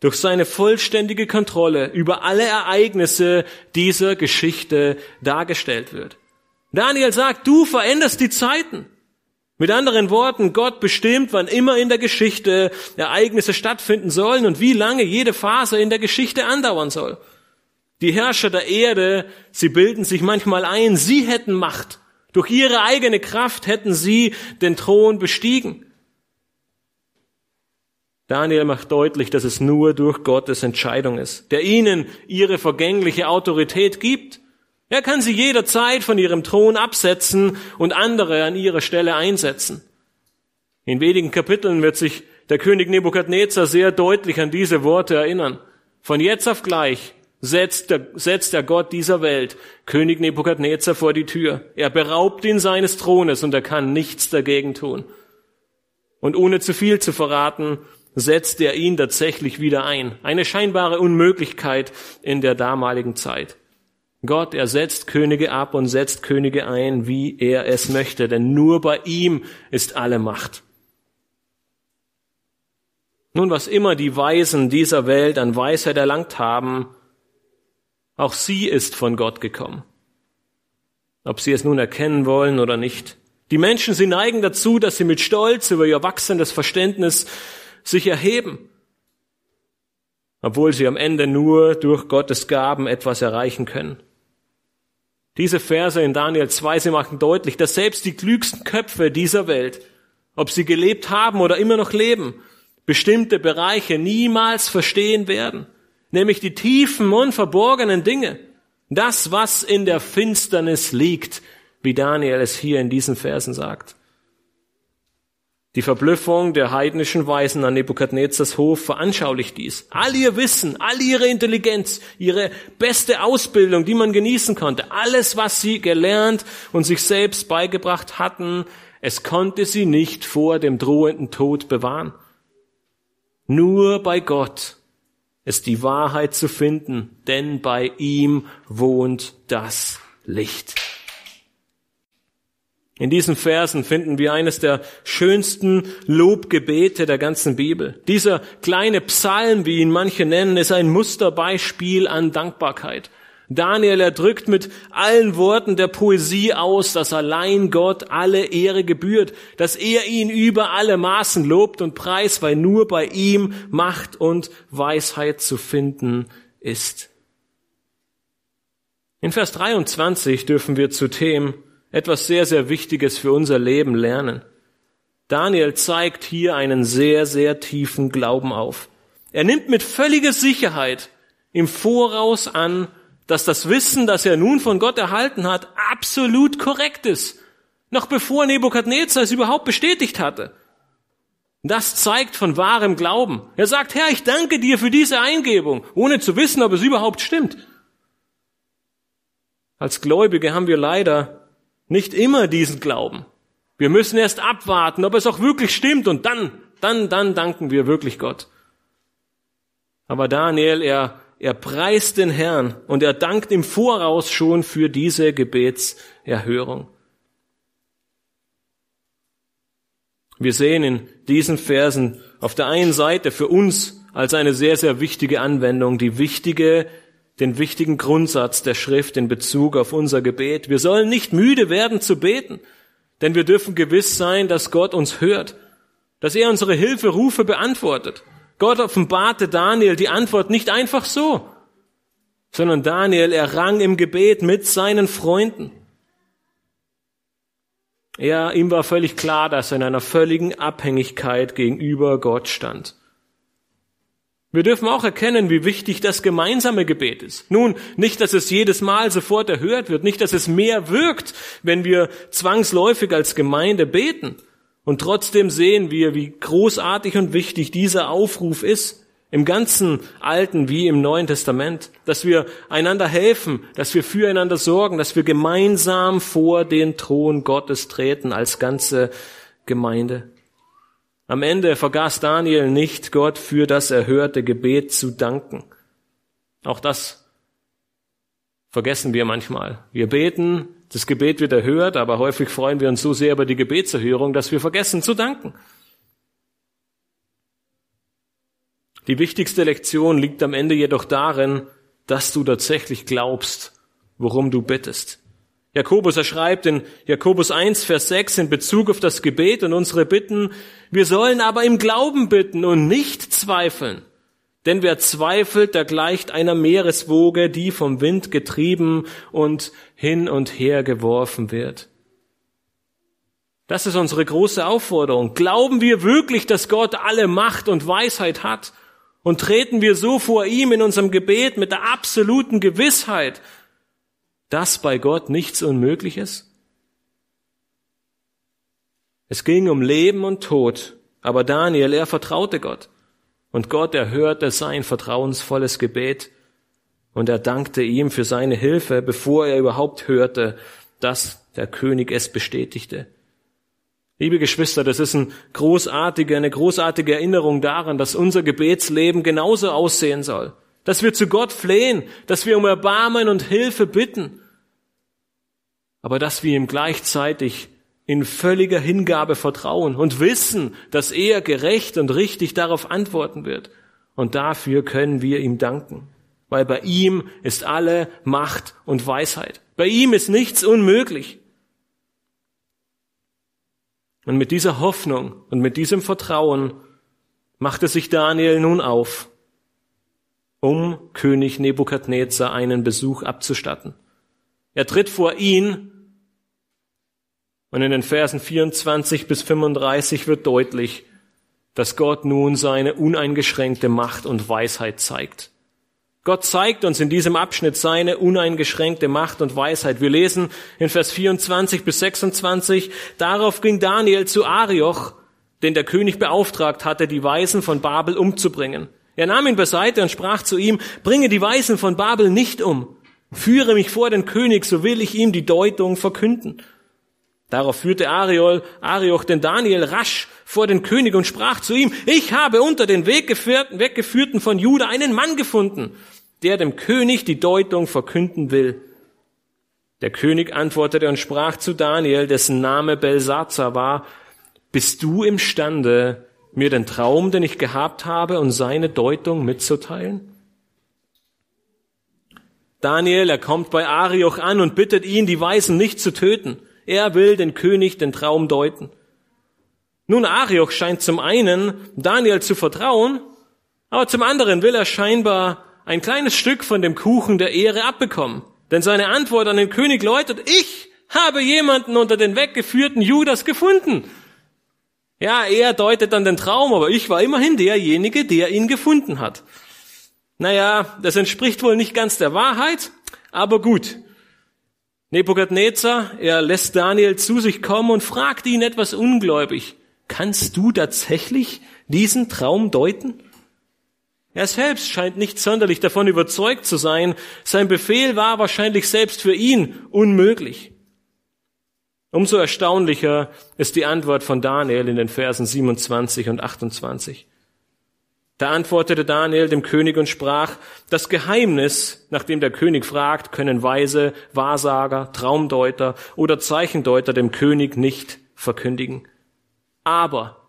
durch seine vollständige Kontrolle über alle Ereignisse dieser Geschichte dargestellt wird. Daniel sagt, du veränderst die Zeiten. Mit anderen Worten, Gott bestimmt, wann immer in der Geschichte Ereignisse stattfinden sollen und wie lange jede Phase in der Geschichte andauern soll. Die Herrscher der Erde, sie bilden sich manchmal ein, sie hätten Macht. Durch ihre eigene Kraft hätten sie den Thron bestiegen. Daniel macht deutlich, dass es nur durch Gottes Entscheidung ist, der ihnen ihre vergängliche Autorität gibt. Er kann sie jederzeit von ihrem Thron absetzen und andere an ihre Stelle einsetzen. In wenigen Kapiteln wird sich der König Nebukadnezar sehr deutlich an diese Worte erinnern. Von jetzt auf gleich setzt der, setzt der Gott dieser Welt König Nebukadnezar vor die Tür. Er beraubt ihn seines Thrones und er kann nichts dagegen tun. Und ohne zu viel zu verraten, setzt er ihn tatsächlich wieder ein. Eine scheinbare Unmöglichkeit in der damaligen Zeit. Gott, er setzt Könige ab und setzt Könige ein, wie er es möchte, denn nur bei ihm ist alle Macht. Nun, was immer die Weisen dieser Welt an Weisheit erlangt haben, auch sie ist von Gott gekommen. Ob sie es nun erkennen wollen oder nicht. Die Menschen, sie neigen dazu, dass sie mit Stolz über ihr wachsendes Verständnis sich erheben, obwohl sie am Ende nur durch Gottes Gaben etwas erreichen können. Diese Verse in Daniel 2, sie machen deutlich, dass selbst die klügsten Köpfe dieser Welt, ob sie gelebt haben oder immer noch leben, bestimmte Bereiche niemals verstehen werden nämlich die tiefen und verborgenen Dinge, das, was in der Finsternis liegt, wie Daniel es hier in diesen Versen sagt. Die Verblüffung der heidnischen Weisen an Nebukadnezars Hof veranschaulicht dies. All ihr Wissen, all ihre Intelligenz, ihre beste Ausbildung, die man genießen konnte, alles, was sie gelernt und sich selbst beigebracht hatten, es konnte sie nicht vor dem drohenden Tod bewahren. Nur bei Gott ist die Wahrheit zu finden, denn bei ihm wohnt das Licht. In diesen Versen finden wir eines der schönsten Lobgebete der ganzen Bibel. Dieser kleine Psalm, wie ihn manche nennen, ist ein Musterbeispiel an Dankbarkeit. Daniel erdrückt mit allen Worten der Poesie aus, dass allein Gott alle Ehre gebührt, dass er ihn über alle Maßen lobt und preist, weil nur bei ihm Macht und Weisheit zu finden ist. In Vers 23 dürfen wir zu Themen etwas sehr, sehr Wichtiges für unser Leben lernen. Daniel zeigt hier einen sehr, sehr tiefen Glauben auf. Er nimmt mit völliger Sicherheit im Voraus an, dass das Wissen, das er nun von Gott erhalten hat, absolut korrekt ist. Noch bevor Nebukadnezar es überhaupt bestätigt hatte. Das zeigt von wahrem Glauben. Er sagt, Herr, ich danke dir für diese Eingebung, ohne zu wissen, ob es überhaupt stimmt. Als Gläubige haben wir leider nicht immer diesen Glauben. Wir müssen erst abwarten, ob es auch wirklich stimmt und dann, dann, dann danken wir wirklich Gott. Aber Daniel, er, er preist den Herrn und er dankt im Voraus schon für diese Gebetserhörung. Wir sehen in diesen Versen auf der einen Seite für uns als eine sehr, sehr wichtige Anwendung die wichtige, den wichtigen Grundsatz der Schrift in Bezug auf unser Gebet. Wir sollen nicht müde werden zu beten. Denn wir dürfen gewiss sein, dass Gott uns hört, dass er unsere Hilferufe beantwortet. Gott offenbarte Daniel die Antwort nicht einfach so, sondern Daniel errang im Gebet mit seinen Freunden. Er, ihm war völlig klar, dass er in einer völligen Abhängigkeit gegenüber Gott stand. Wir dürfen auch erkennen, wie wichtig das gemeinsame Gebet ist. Nun, nicht, dass es jedes Mal sofort erhört wird, nicht, dass es mehr wirkt, wenn wir zwangsläufig als Gemeinde beten. Und trotzdem sehen wir, wie großartig und wichtig dieser Aufruf ist, im ganzen Alten wie im Neuen Testament, dass wir einander helfen, dass wir füreinander sorgen, dass wir gemeinsam vor den Thron Gottes treten als ganze Gemeinde. Am Ende vergaß Daniel nicht, Gott für das erhörte Gebet zu danken. Auch das vergessen wir manchmal. Wir beten, das Gebet wird erhört, aber häufig freuen wir uns so sehr über die Gebetserhörung, dass wir vergessen zu danken. Die wichtigste Lektion liegt am Ende jedoch darin, dass du tatsächlich glaubst, worum du bittest. Jakobus, er schreibt in Jakobus 1, Vers 6 in Bezug auf das Gebet und unsere Bitten, wir sollen aber im Glauben bitten und nicht zweifeln. Denn wer zweifelt, der gleicht einer Meereswoge, die vom Wind getrieben und hin und her geworfen wird. Das ist unsere große Aufforderung. Glauben wir wirklich, dass Gott alle Macht und Weisheit hat? Und treten wir so vor ihm in unserem Gebet mit der absoluten Gewissheit, dass bei Gott nichts unmöglich ist? Es ging um Leben und Tod, aber Daniel, er vertraute Gott. Und Gott erhörte sein vertrauensvolles Gebet. Und er dankte ihm für seine Hilfe, bevor er überhaupt hörte, dass der König es bestätigte. Liebe Geschwister, das ist eine großartige, eine großartige Erinnerung daran, dass unser Gebetsleben genauso aussehen soll. Dass wir zu Gott flehen, dass wir um Erbarmen und Hilfe bitten, aber dass wir ihm gleichzeitig in völliger Hingabe vertrauen und wissen, dass er gerecht und richtig darauf antworten wird. Und dafür können wir ihm danken, weil bei ihm ist alle Macht und Weisheit. Bei ihm ist nichts unmöglich. Und mit dieser Hoffnung und mit diesem Vertrauen machte sich Daniel nun auf um König Nebukadnezar einen Besuch abzustatten. Er tritt vor ihn und in den Versen 24 bis 35 wird deutlich, dass Gott nun seine uneingeschränkte Macht und Weisheit zeigt. Gott zeigt uns in diesem Abschnitt seine uneingeschränkte Macht und Weisheit. Wir lesen in Vers 24 bis 26, darauf ging Daniel zu Arioch, den der König beauftragt hatte, die Weisen von Babel umzubringen. Er nahm ihn beiseite und sprach zu ihm, bringe die Weisen von Babel nicht um. Führe mich vor den König, so will ich ihm die Deutung verkünden. Darauf führte Ariol, Arioch den Daniel rasch vor den König und sprach zu ihm, ich habe unter den Weggeführten, von Juda einen Mann gefunden, der dem König die Deutung verkünden will. Der König antwortete und sprach zu Daniel, dessen Name Belsazar war, bist du imstande, mir den Traum, den ich gehabt habe, und seine Deutung mitzuteilen? Daniel, er kommt bei Arioch an und bittet ihn, die Weisen nicht zu töten. Er will den König den Traum deuten. Nun, Arioch scheint zum einen Daniel zu vertrauen, aber zum anderen will er scheinbar ein kleines Stück von dem Kuchen der Ehre abbekommen. Denn seine Antwort an den König läutet, ich habe jemanden unter den weggeführten Judas gefunden. Ja, er deutet dann den Traum, aber ich war immerhin derjenige, der ihn gefunden hat. Naja, das entspricht wohl nicht ganz der Wahrheit, aber gut. Nebukadnezar, er lässt Daniel zu sich kommen und fragt ihn etwas ungläubig. Kannst du tatsächlich diesen Traum deuten? Er selbst scheint nicht sonderlich davon überzeugt zu sein. Sein Befehl war wahrscheinlich selbst für ihn unmöglich. Umso erstaunlicher ist die Antwort von Daniel in den Versen 27 und 28. Da antwortete Daniel dem König und sprach, das Geheimnis, nachdem der König fragt, können Weise, Wahrsager, Traumdeuter oder Zeichendeuter dem König nicht verkündigen. Aber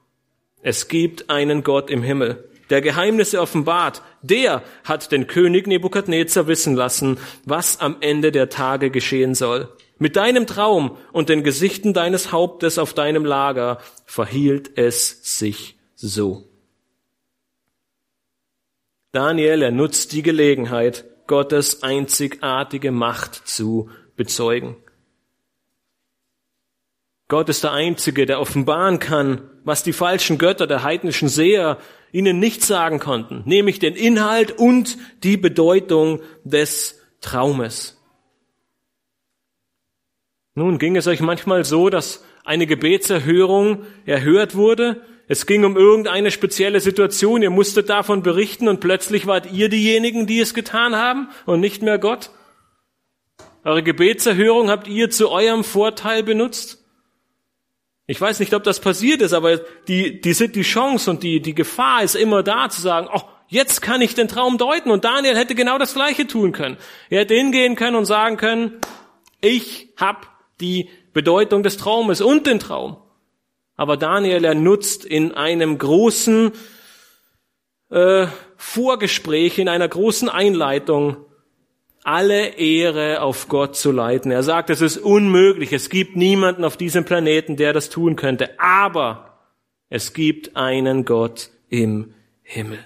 es gibt einen Gott im Himmel, der Geheimnisse offenbart. Der hat den König Nebukadnezar wissen lassen, was am Ende der Tage geschehen soll. Mit deinem Traum und den Gesichten deines Hauptes auf deinem Lager verhielt es sich so. Daniel, er nutzt die Gelegenheit, Gottes einzigartige Macht zu bezeugen. Gott ist der Einzige, der offenbaren kann, was die falschen Götter der heidnischen Seher ihnen nicht sagen konnten, nämlich den Inhalt und die Bedeutung des Traumes. Nun ging es euch manchmal so, dass eine Gebetserhörung erhört wurde. Es ging um irgendeine spezielle Situation. Ihr musstet davon berichten und plötzlich wart ihr diejenigen, die es getan haben und nicht mehr Gott. Eure Gebetserhörung habt ihr zu eurem Vorteil benutzt. Ich weiß nicht, ob das passiert ist, aber die, die, die Chance und die, die Gefahr ist immer da zu sagen, oh, jetzt kann ich den Traum deuten. Und Daniel hätte genau das Gleiche tun können. Er hätte hingehen können und sagen können, ich hab die Bedeutung des Traumes und den Traum. Aber Daniel, er nutzt in einem großen äh, Vorgespräch, in einer großen Einleitung, alle Ehre auf Gott zu leiten. Er sagt, es ist unmöglich, es gibt niemanden auf diesem Planeten, der das tun könnte, aber es gibt einen Gott im Himmel.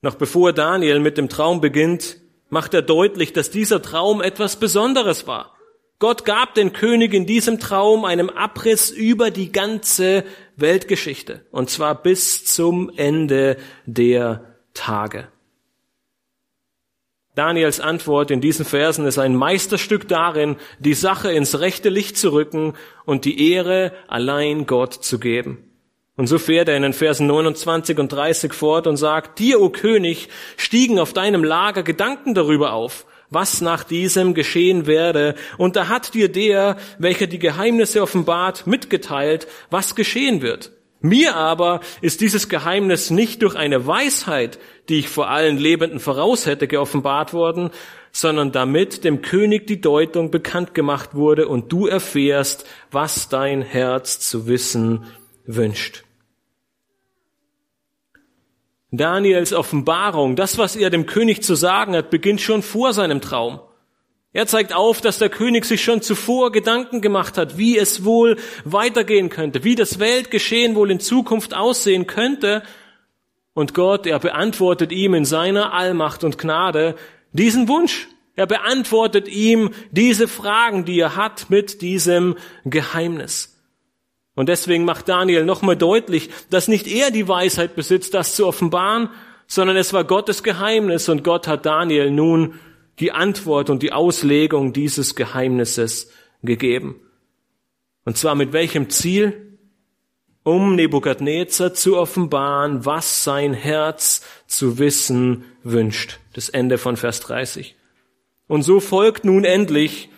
Noch bevor Daniel mit dem Traum beginnt, macht er deutlich, dass dieser Traum etwas Besonderes war. Gott gab den König in diesem Traum einem Abriss über die ganze Weltgeschichte, und zwar bis zum Ende der Tage. Daniels Antwort in diesen Versen ist ein Meisterstück darin, die Sache ins rechte Licht zu rücken und die Ehre allein Gott zu geben. Und so fährt er in den Versen 29 und 30 fort und sagt, dir, o König, stiegen auf deinem Lager Gedanken darüber auf, was nach diesem geschehen werde. Und da hat dir der, welcher die Geheimnisse offenbart, mitgeteilt, was geschehen wird. Mir aber ist dieses Geheimnis nicht durch eine Weisheit, die ich vor allen Lebenden voraus hätte, geoffenbart worden, sondern damit dem König die Deutung bekannt gemacht wurde und du erfährst, was dein Herz zu wissen wünscht. Daniels Offenbarung, das, was er dem König zu sagen hat, beginnt schon vor seinem Traum. Er zeigt auf, dass der König sich schon zuvor Gedanken gemacht hat, wie es wohl weitergehen könnte, wie das Weltgeschehen wohl in Zukunft aussehen könnte. Und Gott, er beantwortet ihm in seiner Allmacht und Gnade diesen Wunsch. Er beantwortet ihm diese Fragen, die er hat mit diesem Geheimnis. Und deswegen macht Daniel nochmal deutlich, dass nicht er die Weisheit besitzt, das zu offenbaren, sondern es war Gottes Geheimnis und Gott hat Daniel nun die Antwort und die Auslegung dieses Geheimnisses gegeben. Und zwar mit welchem Ziel? Um Nebukadnezar zu offenbaren, was sein Herz zu wissen wünscht. Das Ende von Vers 30. Und so folgt nun endlich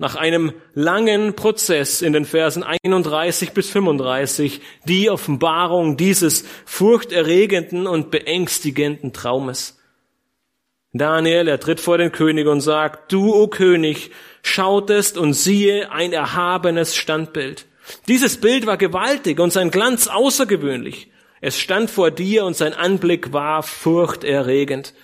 nach einem langen Prozess in den Versen 31 bis 35 die Offenbarung dieses furchterregenden und beängstigenden Traumes. Daniel, er tritt vor den König und sagt, du, o König, schautest und siehe ein erhabenes Standbild. Dieses Bild war gewaltig und sein Glanz außergewöhnlich. Es stand vor dir und sein Anblick war furchterregend.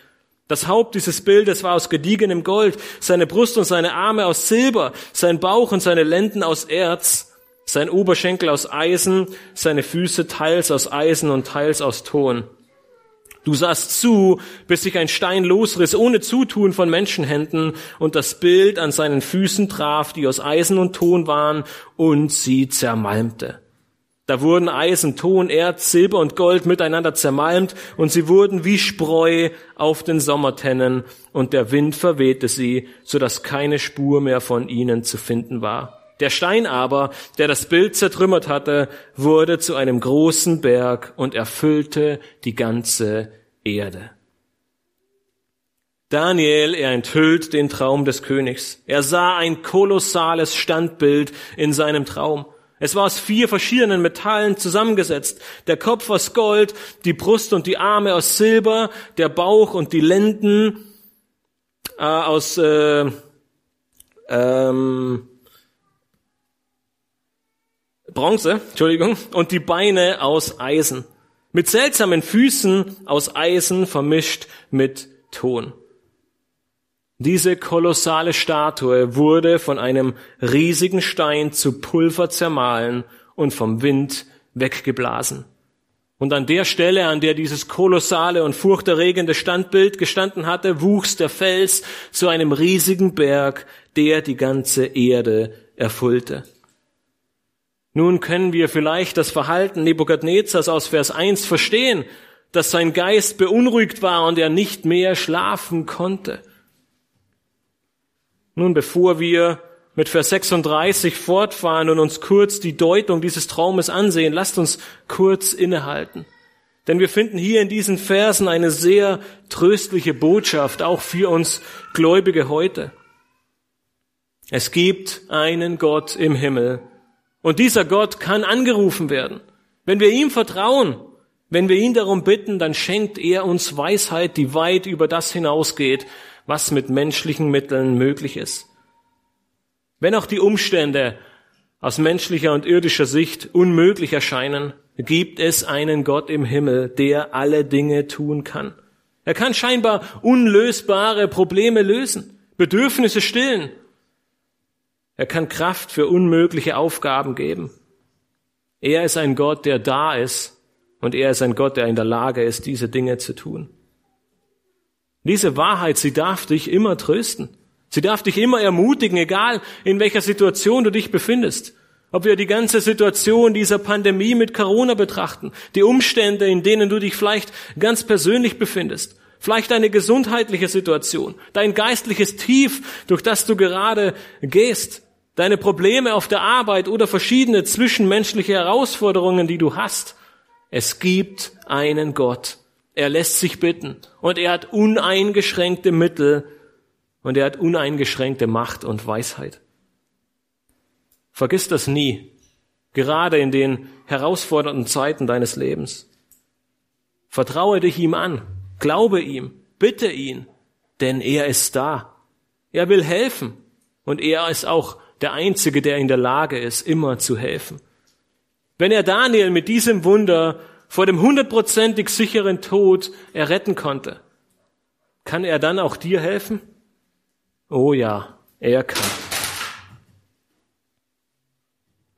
Das Haupt dieses Bildes war aus gediegenem Gold, seine Brust und seine Arme aus Silber, sein Bauch und seine Lenden aus Erz, sein Oberschenkel aus Eisen, seine Füße teils aus Eisen und teils aus Ton. Du sahst zu, bis sich ein Stein losriss, ohne Zutun von Menschenhänden, und das Bild an seinen Füßen traf, die aus Eisen und Ton waren, und sie zermalmte. Da wurden Eisen, Ton, Erz, Silber und Gold miteinander zermalmt, und sie wurden wie Spreu auf den Sommertennen, und der Wind verwehte sie, so dass keine Spur mehr von ihnen zu finden war. Der Stein aber, der das Bild zertrümmert hatte, wurde zu einem großen Berg und erfüllte die ganze Erde. Daniel, er enthüllt den Traum des Königs. Er sah ein kolossales Standbild in seinem Traum. Es war aus vier verschiedenen Metallen zusammengesetzt. Der Kopf aus Gold, die Brust und die Arme aus Silber, der Bauch und die Lenden äh, aus äh, ähm, Bronze, Entschuldigung, und die Beine aus Eisen. Mit seltsamen Füßen aus Eisen vermischt mit Ton. Diese kolossale Statue wurde von einem riesigen Stein zu Pulver zermahlen und vom Wind weggeblasen. Und an der Stelle, an der dieses kolossale und furchterregende Standbild gestanden hatte, wuchs der Fels zu einem riesigen Berg, der die ganze Erde erfüllte. Nun können wir vielleicht das Verhalten Nebukadnezars aus Vers 1 verstehen, dass sein Geist beunruhigt war und er nicht mehr schlafen konnte. Nun, bevor wir mit Vers 36 fortfahren und uns kurz die Deutung dieses Traumes ansehen, lasst uns kurz innehalten. Denn wir finden hier in diesen Versen eine sehr tröstliche Botschaft, auch für uns Gläubige heute. Es gibt einen Gott im Himmel, und dieser Gott kann angerufen werden. Wenn wir ihm vertrauen, wenn wir ihn darum bitten, dann schenkt er uns Weisheit, die weit über das hinausgeht, was mit menschlichen Mitteln möglich ist. Wenn auch die Umstände aus menschlicher und irdischer Sicht unmöglich erscheinen, gibt es einen Gott im Himmel, der alle Dinge tun kann. Er kann scheinbar unlösbare Probleme lösen, Bedürfnisse stillen, er kann Kraft für unmögliche Aufgaben geben. Er ist ein Gott, der da ist und er ist ein Gott, der in der Lage ist, diese Dinge zu tun. Diese Wahrheit, sie darf dich immer trösten. Sie darf dich immer ermutigen, egal in welcher Situation du dich befindest. Ob wir die ganze Situation dieser Pandemie mit Corona betrachten, die Umstände, in denen du dich vielleicht ganz persönlich befindest, vielleicht eine gesundheitliche Situation, dein geistliches Tief, durch das du gerade gehst, deine Probleme auf der Arbeit oder verschiedene zwischenmenschliche Herausforderungen, die du hast. Es gibt einen Gott. Er lässt sich bitten und er hat uneingeschränkte Mittel und er hat uneingeschränkte Macht und Weisheit. Vergiss das nie, gerade in den herausfordernden Zeiten deines Lebens. Vertraue dich ihm an, glaube ihm, bitte ihn, denn er ist da. Er will helfen und er ist auch der Einzige, der in der Lage ist, immer zu helfen. Wenn er Daniel mit diesem Wunder vor dem hundertprozentig sicheren Tod erretten konnte, kann er dann auch dir helfen? Oh ja, er kann.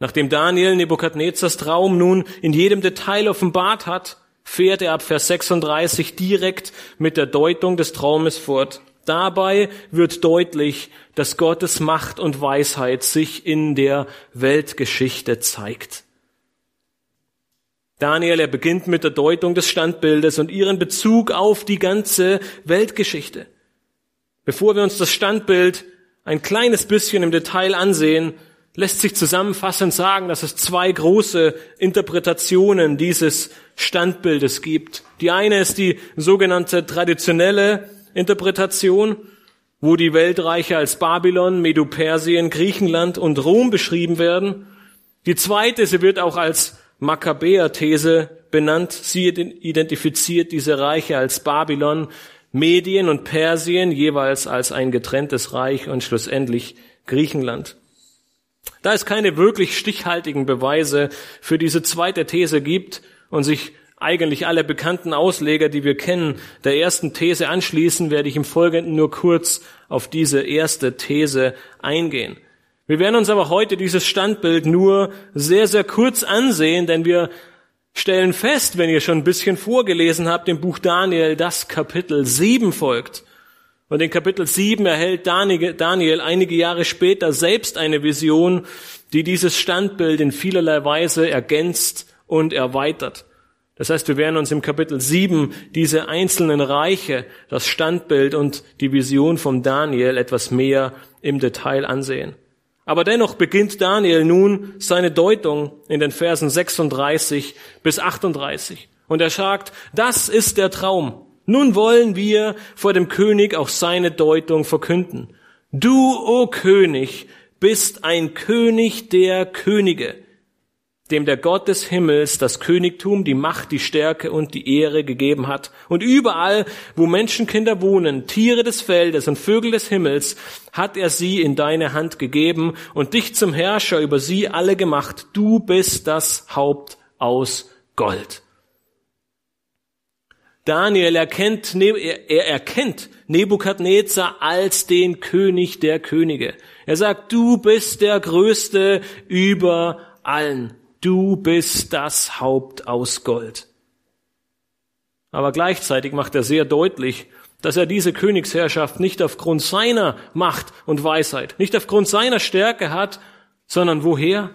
Nachdem Daniel Nebukadnezars Traum nun in jedem Detail offenbart hat, fährt er ab Vers 36 direkt mit der Deutung des Traumes fort. Dabei wird deutlich, dass Gottes Macht und Weisheit sich in der Weltgeschichte zeigt. Daniel, er beginnt mit der Deutung des Standbildes und ihren Bezug auf die ganze Weltgeschichte. Bevor wir uns das Standbild ein kleines bisschen im Detail ansehen, lässt sich zusammenfassend sagen, dass es zwei große Interpretationen dieses Standbildes gibt. Die eine ist die sogenannte traditionelle Interpretation, wo die Weltreiche als Babylon, Medo-Persien, Griechenland und Rom beschrieben werden. Die zweite, sie wird auch als Makkabäer-These benannt. Sie identifiziert diese Reiche als Babylon, Medien und Persien jeweils als ein getrenntes Reich und schlussendlich Griechenland. Da es keine wirklich stichhaltigen Beweise für diese zweite These gibt und sich eigentlich alle bekannten Ausleger, die wir kennen, der ersten These anschließen, werde ich im Folgenden nur kurz auf diese erste These eingehen. Wir werden uns aber heute dieses Standbild nur sehr, sehr kurz ansehen, denn wir stellen fest, wenn ihr schon ein bisschen vorgelesen habt, im Buch Daniel, dass Kapitel 7 folgt. Und in Kapitel 7 erhält Daniel einige Jahre später selbst eine Vision, die dieses Standbild in vielerlei Weise ergänzt und erweitert. Das heißt, wir werden uns im Kapitel 7 diese einzelnen Reiche, das Standbild und die Vision vom Daniel etwas mehr im Detail ansehen. Aber dennoch beginnt Daniel nun seine Deutung in den Versen 36 bis 38. Und er sagt, das ist der Traum. Nun wollen wir vor dem König auch seine Deutung verkünden. Du, o König, bist ein König der Könige dem der Gott des Himmels das Königtum, die Macht, die Stärke und die Ehre gegeben hat. Und überall, wo Menschenkinder wohnen, Tiere des Feldes und Vögel des Himmels, hat er sie in deine Hand gegeben und dich zum Herrscher über sie alle gemacht. Du bist das Haupt aus Gold. Daniel erkennt, er erkennt Nebukadnezar als den König der Könige. Er sagt, du bist der Größte über allen du bist das Haupt aus Gold. Aber gleichzeitig macht er sehr deutlich, dass er diese Königsherrschaft nicht aufgrund seiner Macht und Weisheit, nicht aufgrund seiner Stärke hat, sondern woher?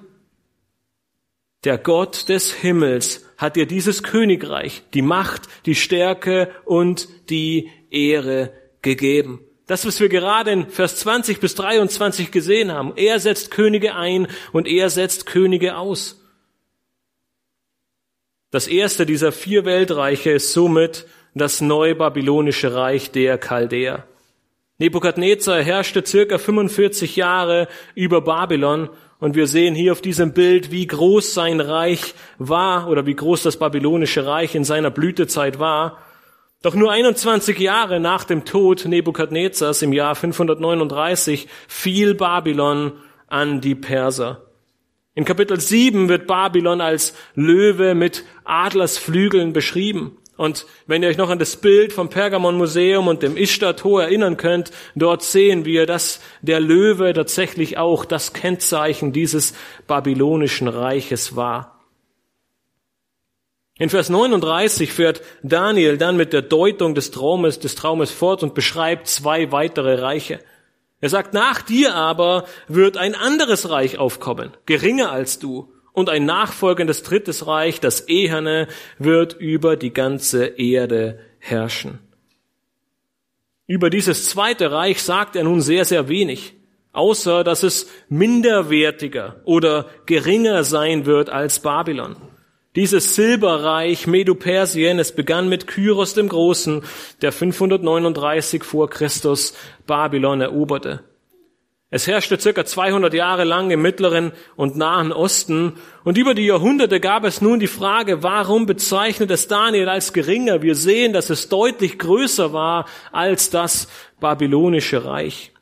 Der Gott des Himmels hat dir dieses Königreich, die Macht, die Stärke und die Ehre gegeben. Das, was wir gerade in Vers 20 bis 23 gesehen haben. Er setzt Könige ein und er setzt Könige aus. Das erste dieser vier Weltreiche ist somit das neubabylonische Reich der Chaldäer. Nebukadnezar herrschte circa 45 Jahre über Babylon und wir sehen hier auf diesem Bild, wie groß sein Reich war oder wie groß das babylonische Reich in seiner Blütezeit war. Doch nur 21 Jahre nach dem Tod Nebukadnezars im Jahr 539 fiel Babylon an die Perser. In Kapitel 7 wird Babylon als Löwe mit Adlersflügeln beschrieben. Und wenn ihr euch noch an das Bild vom Pergamon Museum und dem Ishtar-Tor erinnern könnt, dort sehen wir, dass der Löwe tatsächlich auch das Kennzeichen dieses babylonischen Reiches war. In Vers 39 fährt Daniel dann mit der Deutung des Traumes, des Traumes fort und beschreibt zwei weitere Reiche. Er sagt, nach dir aber wird ein anderes Reich aufkommen, geringer als du. Und ein nachfolgendes drittes Reich, das Eherne, wird über die ganze Erde herrschen. Über dieses zweite Reich sagt er nun sehr, sehr wenig, außer dass es minderwertiger oder geringer sein wird als Babylon. Dieses Silberreich Medo-Persien, es begann mit Kyros dem Großen, der 539 vor Christus Babylon eroberte. Es herrschte circa 200 Jahre lang im Mittleren und Nahen Osten und über die Jahrhunderte gab es nun die Frage, warum bezeichnet es Daniel als geringer? Wir sehen, dass es deutlich größer war als das babylonische Reich.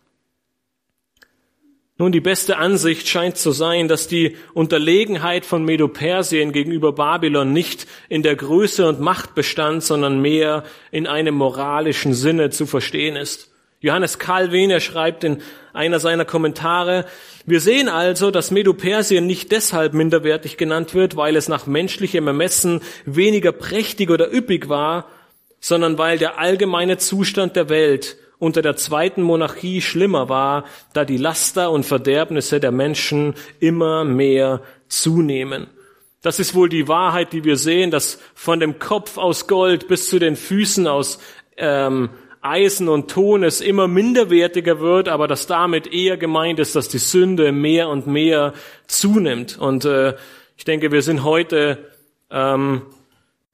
Nun, die beste Ansicht scheint zu sein, dass die Unterlegenheit von Medo-Persien gegenüber Babylon nicht in der Größe und Macht bestand, sondern mehr in einem moralischen Sinne zu verstehen ist. Johannes Calvin, er schreibt in einer seiner Kommentare, wir sehen also, dass Medo-Persien nicht deshalb minderwertig genannt wird, weil es nach menschlichem Ermessen weniger prächtig oder üppig war, sondern weil der allgemeine Zustand der Welt unter der zweiten Monarchie schlimmer war, da die Laster und Verderbnisse der Menschen immer mehr zunehmen. Das ist wohl die Wahrheit, die wir sehen, dass von dem Kopf aus Gold bis zu den Füßen aus ähm, Eisen und Ton es immer minderwertiger wird, aber dass damit eher gemeint ist, dass die Sünde mehr und mehr zunimmt. Und äh, ich denke, wir sind heute ähm,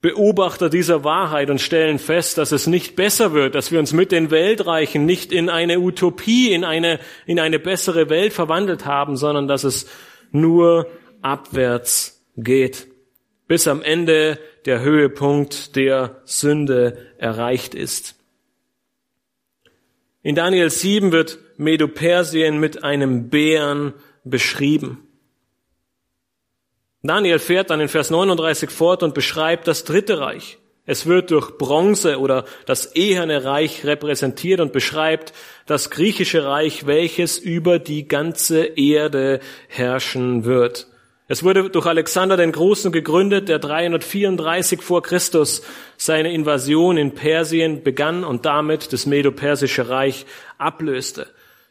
Beobachter dieser Wahrheit und stellen fest, dass es nicht besser wird, dass wir uns mit den Weltreichen nicht in eine Utopie, in eine, in eine bessere Welt verwandelt haben, sondern dass es nur abwärts geht, bis am Ende der Höhepunkt der Sünde erreicht ist. In Daniel 7 wird Medo-Persien mit einem Bären beschrieben. Daniel fährt dann in Vers 39 fort und beschreibt das dritte Reich. Es wird durch Bronze oder das eherne Reich repräsentiert und beschreibt das griechische Reich, welches über die ganze Erde herrschen wird. Es wurde durch Alexander den Großen gegründet, der 334 vor Christus seine Invasion in Persien begann und damit das Medo-Persische Reich ablöste.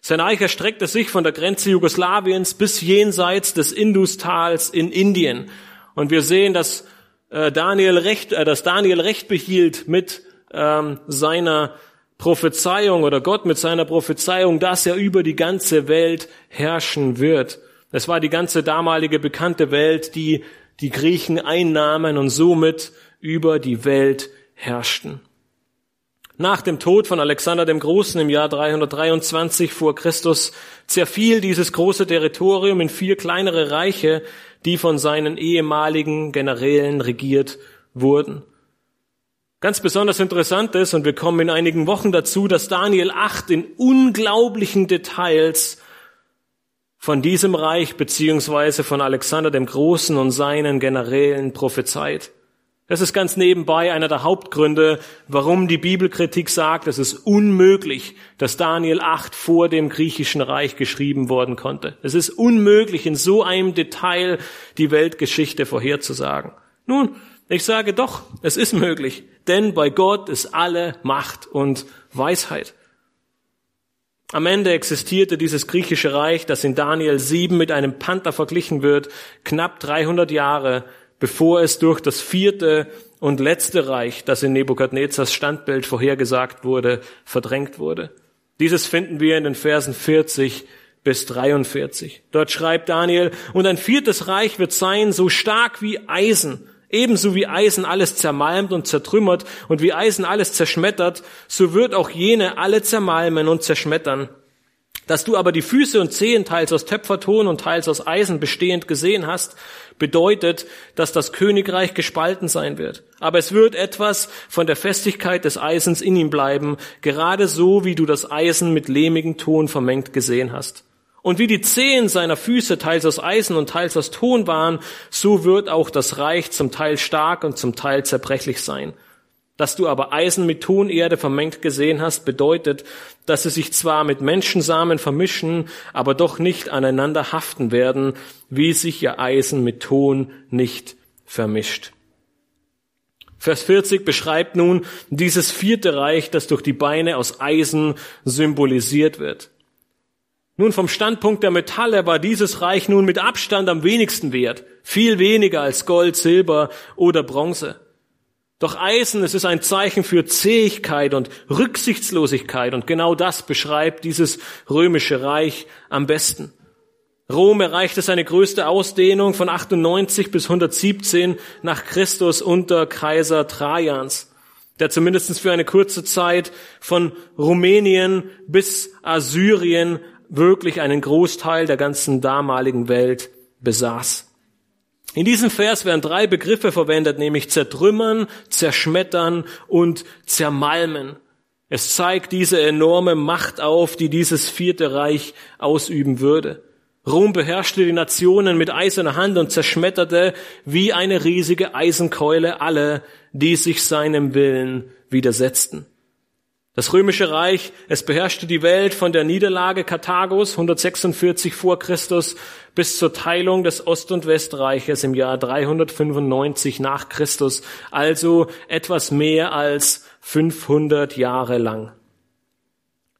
Sein Reich erstreckte sich von der Grenze Jugoslawiens bis jenseits des Industals in Indien. Und wir sehen, dass äh, Daniel recht, äh, dass Daniel recht behielt mit ähm, seiner Prophezeiung oder Gott mit seiner Prophezeiung, dass er über die ganze Welt herrschen wird. Es war die ganze damalige bekannte Welt, die die Griechen einnahmen und somit über die Welt herrschten. Nach dem Tod von Alexander dem Großen im Jahr 323 vor Christus zerfiel dieses große Territorium in vier kleinere Reiche, die von seinen ehemaligen Generälen regiert wurden. Ganz besonders interessant ist, und wir kommen in einigen Wochen dazu, dass Daniel 8 in unglaublichen Details von diesem Reich beziehungsweise von Alexander dem Großen und seinen Generälen prophezeit. Das ist ganz nebenbei einer der Hauptgründe, warum die Bibelkritik sagt, es ist unmöglich, dass Daniel 8 vor dem griechischen Reich geschrieben worden konnte. Es ist unmöglich, in so einem Detail die Weltgeschichte vorherzusagen. Nun, ich sage doch, es ist möglich, denn bei Gott ist alle Macht und Weisheit. Am Ende existierte dieses griechische Reich, das in Daniel 7 mit einem Panther verglichen wird, knapp 300 Jahre bevor es durch das vierte und letzte Reich, das in Nebukadnezars Standbild vorhergesagt wurde, verdrängt wurde. Dieses finden wir in den Versen 40 bis 43. Dort schreibt Daniel, und ein viertes Reich wird sein, so stark wie Eisen, Ebenso wie Eisen alles zermalmt und zertrümmert und wie Eisen alles zerschmettert, so wird auch jene alle zermalmen und zerschmettern. Dass du aber die Füße und Zehen teils aus Töpferton und teils aus Eisen bestehend gesehen hast, bedeutet, dass das Königreich gespalten sein wird. Aber es wird etwas von der Festigkeit des Eisens in ihm bleiben, gerade so, wie du das Eisen mit lehmigem Ton vermengt gesehen hast. Und wie die Zehen seiner Füße teils aus Eisen und teils aus Ton waren, so wird auch das Reich zum Teil stark und zum Teil zerbrechlich sein. Dass du aber Eisen mit Tonerde vermengt gesehen hast, bedeutet, dass sie sich zwar mit Menschensamen vermischen, aber doch nicht aneinander haften werden, wie sich ihr Eisen mit Ton nicht vermischt. Vers 40 beschreibt nun dieses vierte Reich, das durch die Beine aus Eisen symbolisiert wird. Nun, vom Standpunkt der Metalle war dieses Reich nun mit Abstand am wenigsten wert, viel weniger als Gold, Silber oder Bronze. Doch Eisen, es ist ein Zeichen für Zähigkeit und Rücksichtslosigkeit und genau das beschreibt dieses römische Reich am besten. Rom erreichte seine größte Ausdehnung von 98 bis 117 nach Christus unter Kaiser Trajans, der zumindest für eine kurze Zeit von Rumänien bis Assyrien wirklich einen Großteil der ganzen damaligen Welt besaß. In diesem Vers werden drei Begriffe verwendet, nämlich zertrümmern, zerschmettern und zermalmen. Es zeigt diese enorme Macht auf, die dieses vierte Reich ausüben würde. Rom beherrschte die Nationen mit eiserner Hand und zerschmetterte wie eine riesige Eisenkeule alle, die sich seinem Willen widersetzten. Das römische Reich, es beherrschte die Welt von der Niederlage Karthagos 146 vor Christus bis zur Teilung des Ost- und Westreiches im Jahr 395 nach Christus, also etwas mehr als 500 Jahre lang.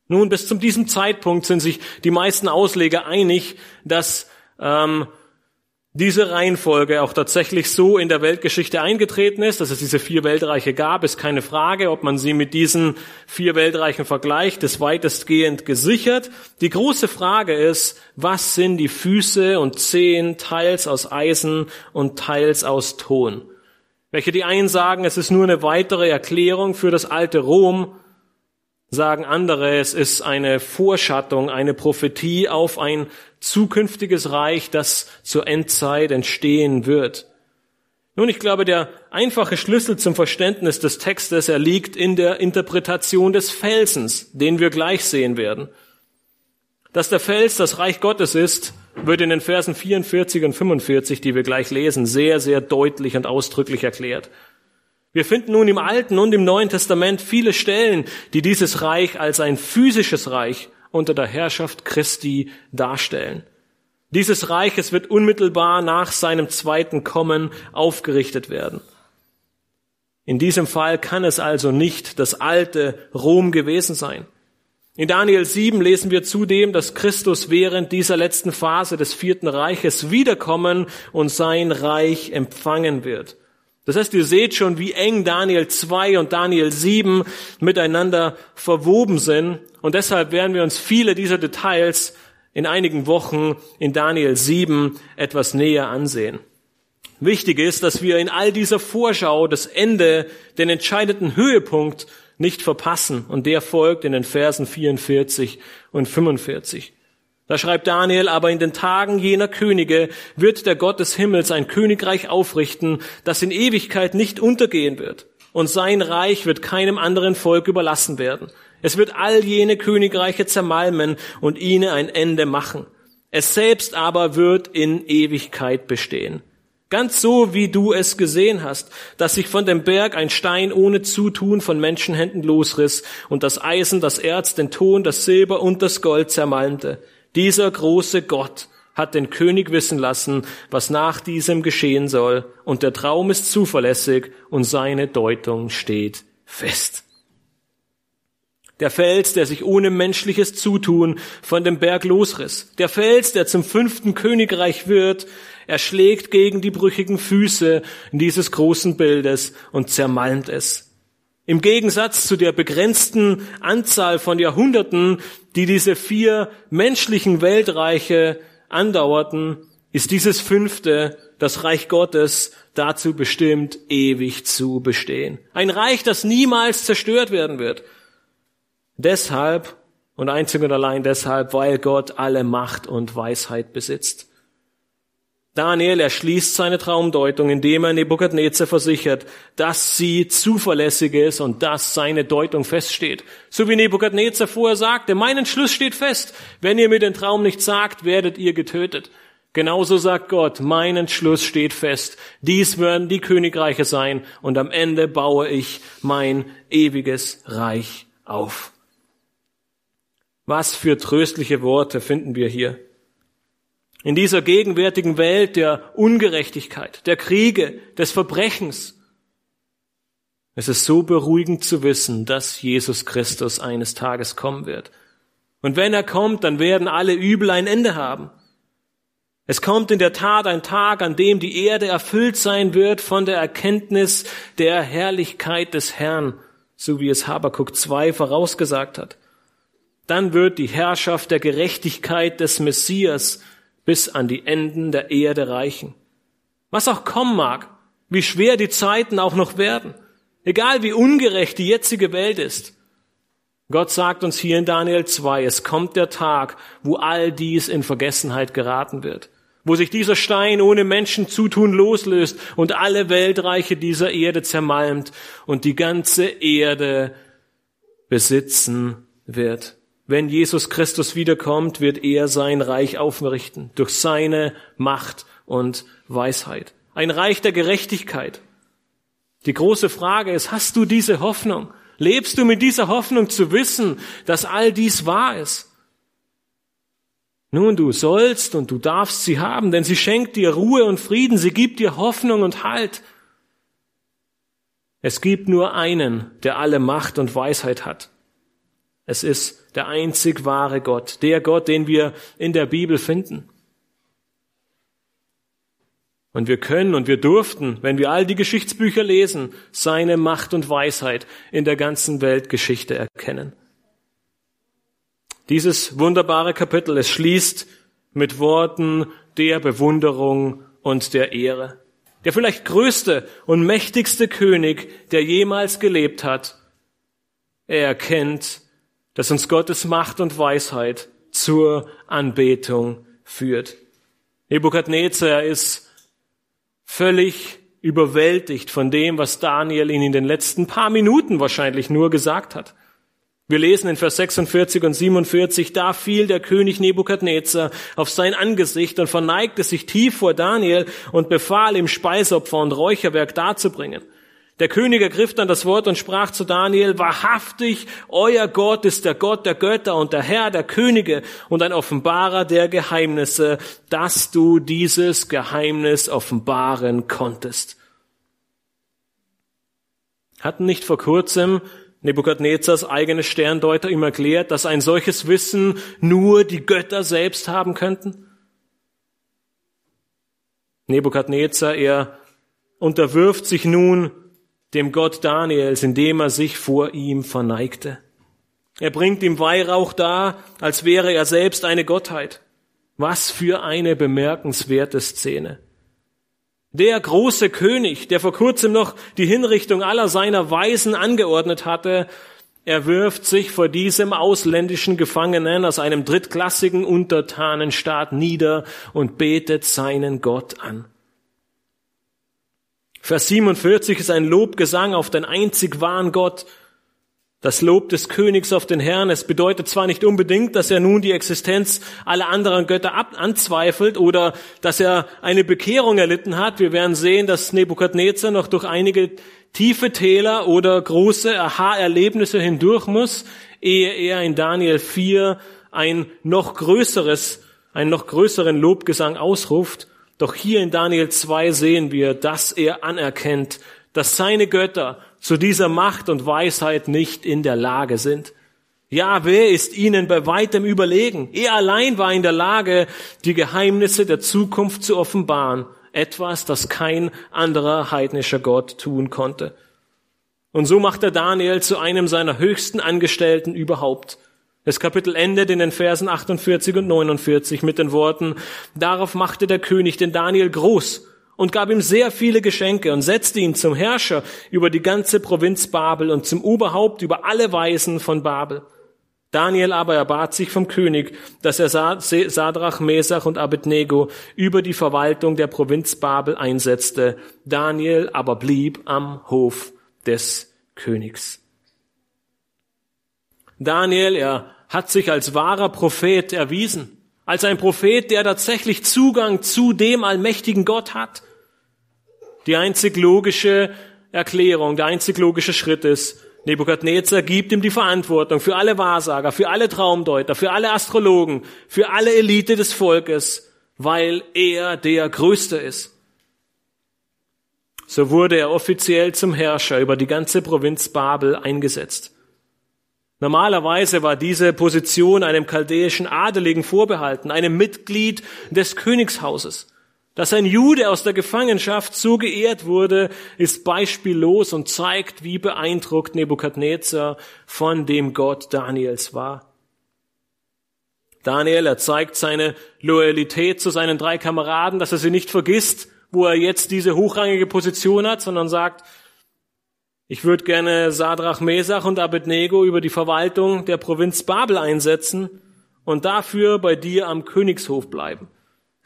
Nun, bis zu diesem Zeitpunkt sind sich die meisten Ausleger einig, dass ähm, diese Reihenfolge auch tatsächlich so in der Weltgeschichte eingetreten ist, dass es diese vier Weltreiche gab, ist keine Frage, ob man sie mit diesen vier Weltreichen vergleicht, ist weitestgehend gesichert. Die große Frage ist, was sind die Füße und Zehen teils aus Eisen und teils aus Ton? Welche die einen sagen, es ist nur eine weitere Erklärung für das alte Rom, sagen andere, es ist eine Vorschattung, eine Prophetie auf ein zukünftiges Reich, das zur Endzeit entstehen wird. Nun, ich glaube, der einfache Schlüssel zum Verständnis des Textes, er liegt in der Interpretation des Felsens, den wir gleich sehen werden. Dass der Fels das Reich Gottes ist, wird in den Versen 44 und 45, die wir gleich lesen, sehr, sehr deutlich und ausdrücklich erklärt. Wir finden nun im Alten und im Neuen Testament viele Stellen, die dieses Reich als ein physisches Reich unter der Herrschaft Christi darstellen. Dieses Reich, es wird unmittelbar nach seinem zweiten Kommen aufgerichtet werden. In diesem Fall kann es also nicht das alte Rom gewesen sein. In Daniel 7 lesen wir zudem, dass Christus während dieser letzten Phase des vierten Reiches wiederkommen und sein Reich empfangen wird. Das heißt, ihr seht schon, wie eng Daniel 2 und Daniel 7 miteinander verwoben sind. Und deshalb werden wir uns viele dieser Details in einigen Wochen in Daniel 7 etwas näher ansehen. Wichtig ist, dass wir in all dieser Vorschau das Ende, den entscheidenden Höhepunkt nicht verpassen. Und der folgt in den Versen 44 und 45. Da schreibt Daniel, aber in den Tagen jener Könige wird der Gott des Himmels ein Königreich aufrichten, das in Ewigkeit nicht untergehen wird. Und sein Reich wird keinem anderen Volk überlassen werden. Es wird all jene Königreiche zermalmen und ihnen ein Ende machen. Es selbst aber wird in Ewigkeit bestehen. Ganz so, wie du es gesehen hast, dass sich von dem Berg ein Stein ohne Zutun von Menschenhänden losriss und das Eisen, das Erz, den Ton, das Silber und das Gold zermalmte. Dieser große Gott hat den König wissen lassen, was nach diesem geschehen soll, und der Traum ist zuverlässig und seine Deutung steht fest. Der Fels, der sich ohne menschliches Zutun von dem Berg losriss. Der Fels, der zum fünften Königreich wird, er schlägt gegen die brüchigen Füße dieses großen Bildes und zermalmt es. Im Gegensatz zu der begrenzten Anzahl von Jahrhunderten, die diese vier menschlichen Weltreiche andauerten, ist dieses fünfte, das Reich Gottes, dazu bestimmt, ewig zu bestehen. Ein Reich, das niemals zerstört werden wird. Deshalb und einzig und allein deshalb, weil Gott alle Macht und Weisheit besitzt. Daniel erschließt seine Traumdeutung, indem er Nebukadnezar versichert, dass sie zuverlässig ist und dass seine Deutung feststeht. So wie Nebukadnezar vorher sagte, mein Entschluss steht fest. Wenn ihr mir den Traum nicht sagt, werdet ihr getötet. Genauso sagt Gott, mein Entschluss steht fest. Dies werden die Königreiche sein und am Ende baue ich mein ewiges Reich auf. Was für tröstliche Worte finden wir hier. In dieser gegenwärtigen Welt der Ungerechtigkeit, der Kriege, des Verbrechens. Es ist so beruhigend zu wissen, dass Jesus Christus eines Tages kommen wird. Und wenn er kommt, dann werden alle Übel ein Ende haben. Es kommt in der Tat ein Tag, an dem die Erde erfüllt sein wird von der Erkenntnis der Herrlichkeit des Herrn, so wie es Habakuk 2 vorausgesagt hat. Dann wird die Herrschaft der Gerechtigkeit des Messias bis an die Enden der Erde reichen. Was auch kommen mag, wie schwer die Zeiten auch noch werden, egal wie ungerecht die jetzige Welt ist. Gott sagt uns hier in Daniel 2, es kommt der Tag, wo all dies in Vergessenheit geraten wird, wo sich dieser Stein ohne Menschen zutun loslöst und alle Weltreiche dieser Erde zermalmt und die ganze Erde besitzen wird. Wenn Jesus Christus wiederkommt, wird er sein Reich aufrichten durch seine Macht und Weisheit. Ein Reich der Gerechtigkeit. Die große Frage ist, hast du diese Hoffnung? Lebst du mit dieser Hoffnung zu wissen, dass all dies wahr ist? Nun, du sollst und du darfst sie haben, denn sie schenkt dir Ruhe und Frieden, sie gibt dir Hoffnung und Halt. Es gibt nur einen, der alle Macht und Weisheit hat. Es ist der einzig wahre Gott, der Gott, den wir in der Bibel finden. Und wir können und wir durften, wenn wir all die Geschichtsbücher lesen, seine Macht und Weisheit in der ganzen Weltgeschichte erkennen. Dieses wunderbare Kapitel, es schließt mit Worten der Bewunderung und der Ehre. Der vielleicht größte und mächtigste König, der jemals gelebt hat, er erkennt dass uns Gottes Macht und Weisheit zur Anbetung führt. Nebukadnezar ist völlig überwältigt von dem, was Daniel ihn in den letzten paar Minuten wahrscheinlich nur gesagt hat. Wir lesen in Vers 46 und 47, da fiel der König Nebukadnezar auf sein Angesicht und verneigte sich tief vor Daniel und befahl ihm Speisopfer und Räucherwerk darzubringen. Der König ergriff dann das Wort und sprach zu Daniel, wahrhaftig, euer Gott ist der Gott der Götter und der Herr der Könige und ein Offenbarer der Geheimnisse, dass du dieses Geheimnis offenbaren konntest. Hatten nicht vor kurzem Nebukadnezars eigene Sterndeuter ihm erklärt, dass ein solches Wissen nur die Götter selbst haben könnten? Nebukadnezar, er unterwirft sich nun dem Gott Daniels, indem er sich vor ihm verneigte. Er bringt ihm Weihrauch dar, als wäre er selbst eine Gottheit. Was für eine bemerkenswerte Szene. Der große König, der vor kurzem noch die Hinrichtung aller seiner Weisen angeordnet hatte, er wirft sich vor diesem ausländischen Gefangenen aus einem drittklassigen Untertanenstaat nieder und betet seinen Gott an. Vers 47 ist ein Lobgesang auf den einzig wahren Gott, das Lob des Königs auf den Herrn. Es bedeutet zwar nicht unbedingt, dass er nun die Existenz aller anderen Götter ab anzweifelt oder dass er eine Bekehrung erlitten hat. Wir werden sehen, dass Nebukadnezar noch durch einige tiefe Täler oder große Aha-Erlebnisse hindurch muss, ehe er in Daniel 4 ein noch größeres, einen noch größeren Lobgesang ausruft. Doch hier in Daniel 2 sehen wir, dass er anerkennt, dass seine Götter zu dieser Macht und Weisheit nicht in der Lage sind. Ja, wer ist ihnen bei weitem überlegen? Er allein war in der Lage, die Geheimnisse der Zukunft zu offenbaren. Etwas, das kein anderer heidnischer Gott tun konnte. Und so macht er Daniel zu einem seiner höchsten Angestellten überhaupt. Das Kapitel endet in den Versen 48 und 49 mit den Worten, darauf machte der König den Daniel groß und gab ihm sehr viele Geschenke und setzte ihn zum Herrscher über die ganze Provinz Babel und zum Oberhaupt über alle Weisen von Babel. Daniel aber erbat sich vom König, dass er Sadrach, Mesach und Abednego über die Verwaltung der Provinz Babel einsetzte. Daniel aber blieb am Hof des Königs. Daniel, er hat sich als wahrer Prophet erwiesen, als ein Prophet, der tatsächlich Zugang zu dem allmächtigen Gott hat. Die einzig logische Erklärung, der einzig logische Schritt ist, Nebukadnezar gibt ihm die Verantwortung für alle Wahrsager, für alle Traumdeuter, für alle Astrologen, für alle Elite des Volkes, weil er der Größte ist. So wurde er offiziell zum Herrscher über die ganze Provinz Babel eingesetzt. Normalerweise war diese Position einem chaldäischen Adeligen vorbehalten, einem Mitglied des Königshauses. Dass ein Jude aus der Gefangenschaft so geehrt wurde, ist beispiellos und zeigt, wie beeindruckt Nebukadnezar von dem Gott Daniels war. Daniel, er zeigt seine Loyalität zu seinen drei Kameraden, dass er sie nicht vergisst, wo er jetzt diese hochrangige Position hat, sondern sagt, ich würde gerne Sadrach, Mesach und Abednego über die Verwaltung der Provinz Babel einsetzen und dafür bei dir am Königshof bleiben.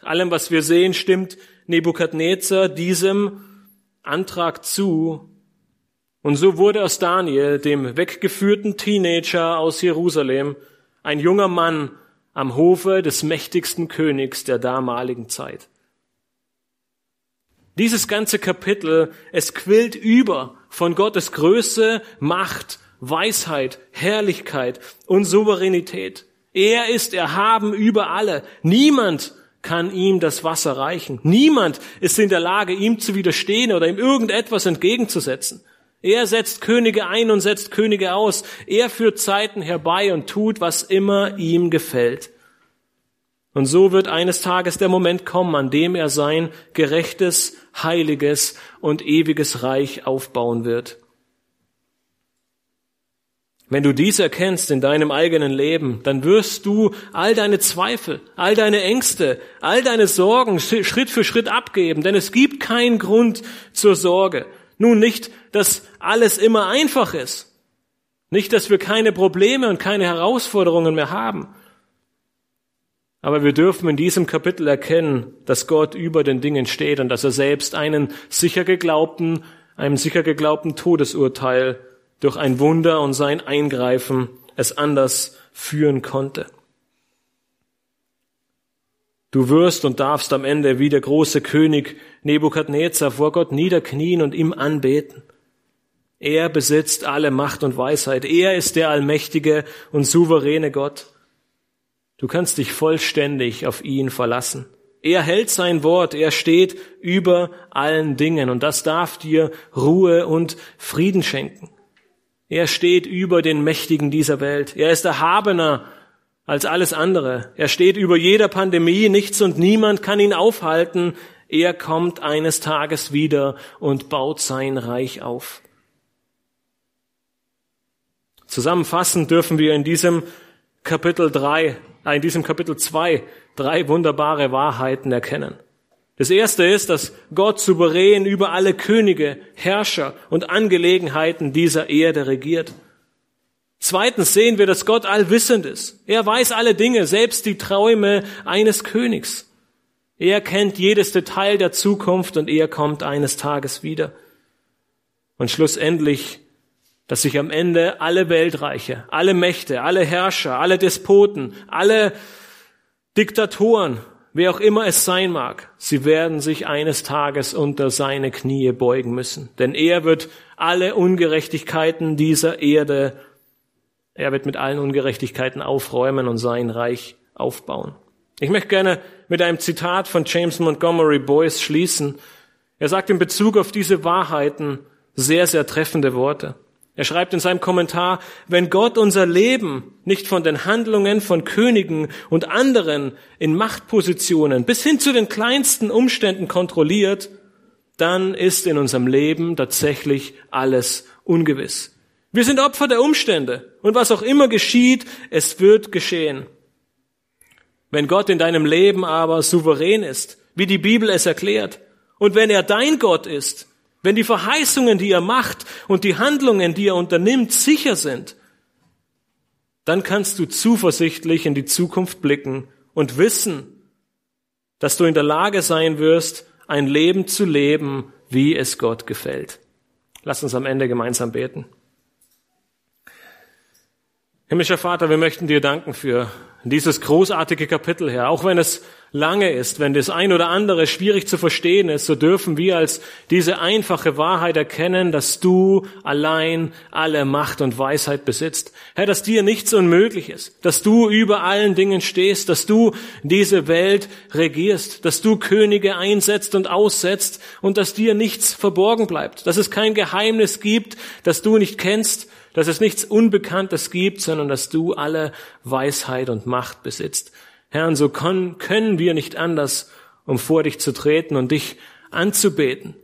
Allem, was wir sehen, stimmt Nebukadnezar diesem Antrag zu. Und so wurde aus Daniel, dem weggeführten Teenager aus Jerusalem, ein junger Mann am Hofe des mächtigsten Königs der damaligen Zeit. Dieses ganze Kapitel, es quillt über von Gottes Größe, Macht, Weisheit, Herrlichkeit und Souveränität. Er ist erhaben über alle. Niemand kann ihm das Wasser reichen. Niemand ist in der Lage, ihm zu widerstehen oder ihm irgendetwas entgegenzusetzen. Er setzt Könige ein und setzt Könige aus. Er führt Zeiten herbei und tut, was immer ihm gefällt. Und so wird eines Tages der Moment kommen, an dem er sein gerechtes, heiliges und ewiges Reich aufbauen wird. Wenn du dies erkennst in deinem eigenen Leben, dann wirst du all deine Zweifel, all deine Ängste, all deine Sorgen Schritt für Schritt abgeben, denn es gibt keinen Grund zur Sorge. Nun nicht, dass alles immer einfach ist. Nicht, dass wir keine Probleme und keine Herausforderungen mehr haben. Aber wir dürfen in diesem Kapitel erkennen, dass Gott über den Dingen steht und dass er selbst einen sicher geglaubten, einem sicher geglaubten Todesurteil durch ein Wunder und sein Eingreifen es anders führen konnte. Du wirst und darfst am Ende wie der große König Nebukadnezar vor Gott niederknien und ihm anbeten. Er besitzt alle Macht und Weisheit. Er ist der allmächtige und souveräne Gott. Du kannst dich vollständig auf ihn verlassen. Er hält sein Wort, er steht über allen Dingen und das darf dir Ruhe und Frieden schenken. Er steht über den Mächtigen dieser Welt. Er ist erhabener als alles andere. Er steht über jeder Pandemie. Nichts und niemand kann ihn aufhalten. Er kommt eines Tages wieder und baut sein Reich auf. Zusammenfassend dürfen wir in diesem Kapitel drei, äh, in diesem Kapitel zwei drei wunderbare Wahrheiten erkennen. Das erste ist, dass Gott souverän über alle Könige, Herrscher und Angelegenheiten dieser Erde regiert. Zweitens sehen wir, dass Gott allwissend ist. Er weiß alle Dinge, selbst die Träume eines Königs. Er kennt jedes Detail der Zukunft und er kommt eines Tages wieder. Und schlussendlich dass sich am Ende alle Weltreiche, alle Mächte, alle Herrscher, alle Despoten, alle Diktatoren, wer auch immer es sein mag, sie werden sich eines Tages unter seine Knie beugen müssen. Denn er wird alle Ungerechtigkeiten dieser Erde, er wird mit allen Ungerechtigkeiten aufräumen und sein Reich aufbauen. Ich möchte gerne mit einem Zitat von James Montgomery Boyce schließen. Er sagt in Bezug auf diese Wahrheiten sehr, sehr treffende Worte. Er schreibt in seinem Kommentar, wenn Gott unser Leben nicht von den Handlungen von Königen und anderen in Machtpositionen bis hin zu den kleinsten Umständen kontrolliert, dann ist in unserem Leben tatsächlich alles ungewiss. Wir sind Opfer der Umstände und was auch immer geschieht, es wird geschehen. Wenn Gott in deinem Leben aber souverän ist, wie die Bibel es erklärt, und wenn er dein Gott ist, wenn die Verheißungen, die er macht und die Handlungen, die er unternimmt, sicher sind, dann kannst du zuversichtlich in die Zukunft blicken und wissen, dass du in der Lage sein wirst, ein Leben zu leben, wie es Gott gefällt. Lass uns am Ende gemeinsam beten. Himmlischer Vater, wir möchten dir danken für dieses großartige Kapitel, Herr. Auch wenn es lange ist, wenn das ein oder andere schwierig zu verstehen ist, so dürfen wir als diese einfache Wahrheit erkennen, dass du allein alle Macht und Weisheit besitzt. Herr, dass dir nichts unmöglich ist, dass du über allen Dingen stehst, dass du diese Welt regierst, dass du Könige einsetzt und aussetzt und dass dir nichts verborgen bleibt, dass es kein Geheimnis gibt, das du nicht kennst, dass es nichts Unbekanntes gibt, sondern dass du alle Weisheit und Macht besitzt. Herr, und so können wir nicht anders, um vor dich zu treten und dich anzubeten,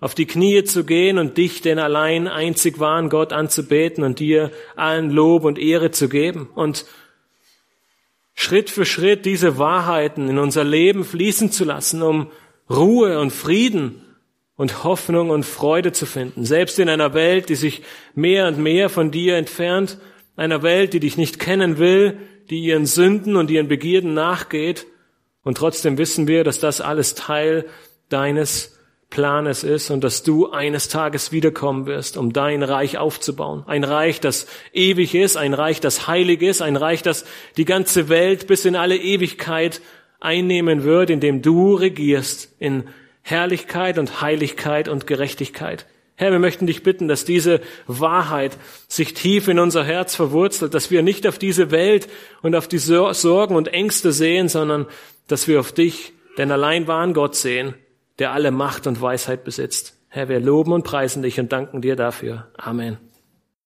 auf die Knie zu gehen und dich, den allein einzig wahren Gott, anzubeten und dir allen Lob und Ehre zu geben und Schritt für Schritt diese Wahrheiten in unser Leben fließen zu lassen, um Ruhe und Frieden und Hoffnung und Freude zu finden. Selbst in einer Welt, die sich mehr und mehr von dir entfernt, einer Welt, die dich nicht kennen will, die ihren Sünden und ihren Begierden nachgeht. Und trotzdem wissen wir, dass das alles Teil deines Planes ist und dass du eines Tages wiederkommen wirst, um dein Reich aufzubauen. Ein Reich, das ewig ist, ein Reich, das heilig ist, ein Reich, das die ganze Welt bis in alle Ewigkeit einnehmen wird, in dem du regierst in Herrlichkeit und Heiligkeit und Gerechtigkeit. Herr, wir möchten dich bitten, dass diese Wahrheit sich tief in unser Herz verwurzelt, dass wir nicht auf diese Welt und auf die Sorgen und Ängste sehen, sondern dass wir auf dich, den allein wahren Gott sehen, der alle Macht und Weisheit besitzt. Herr, wir loben und preisen dich und danken dir dafür. Amen.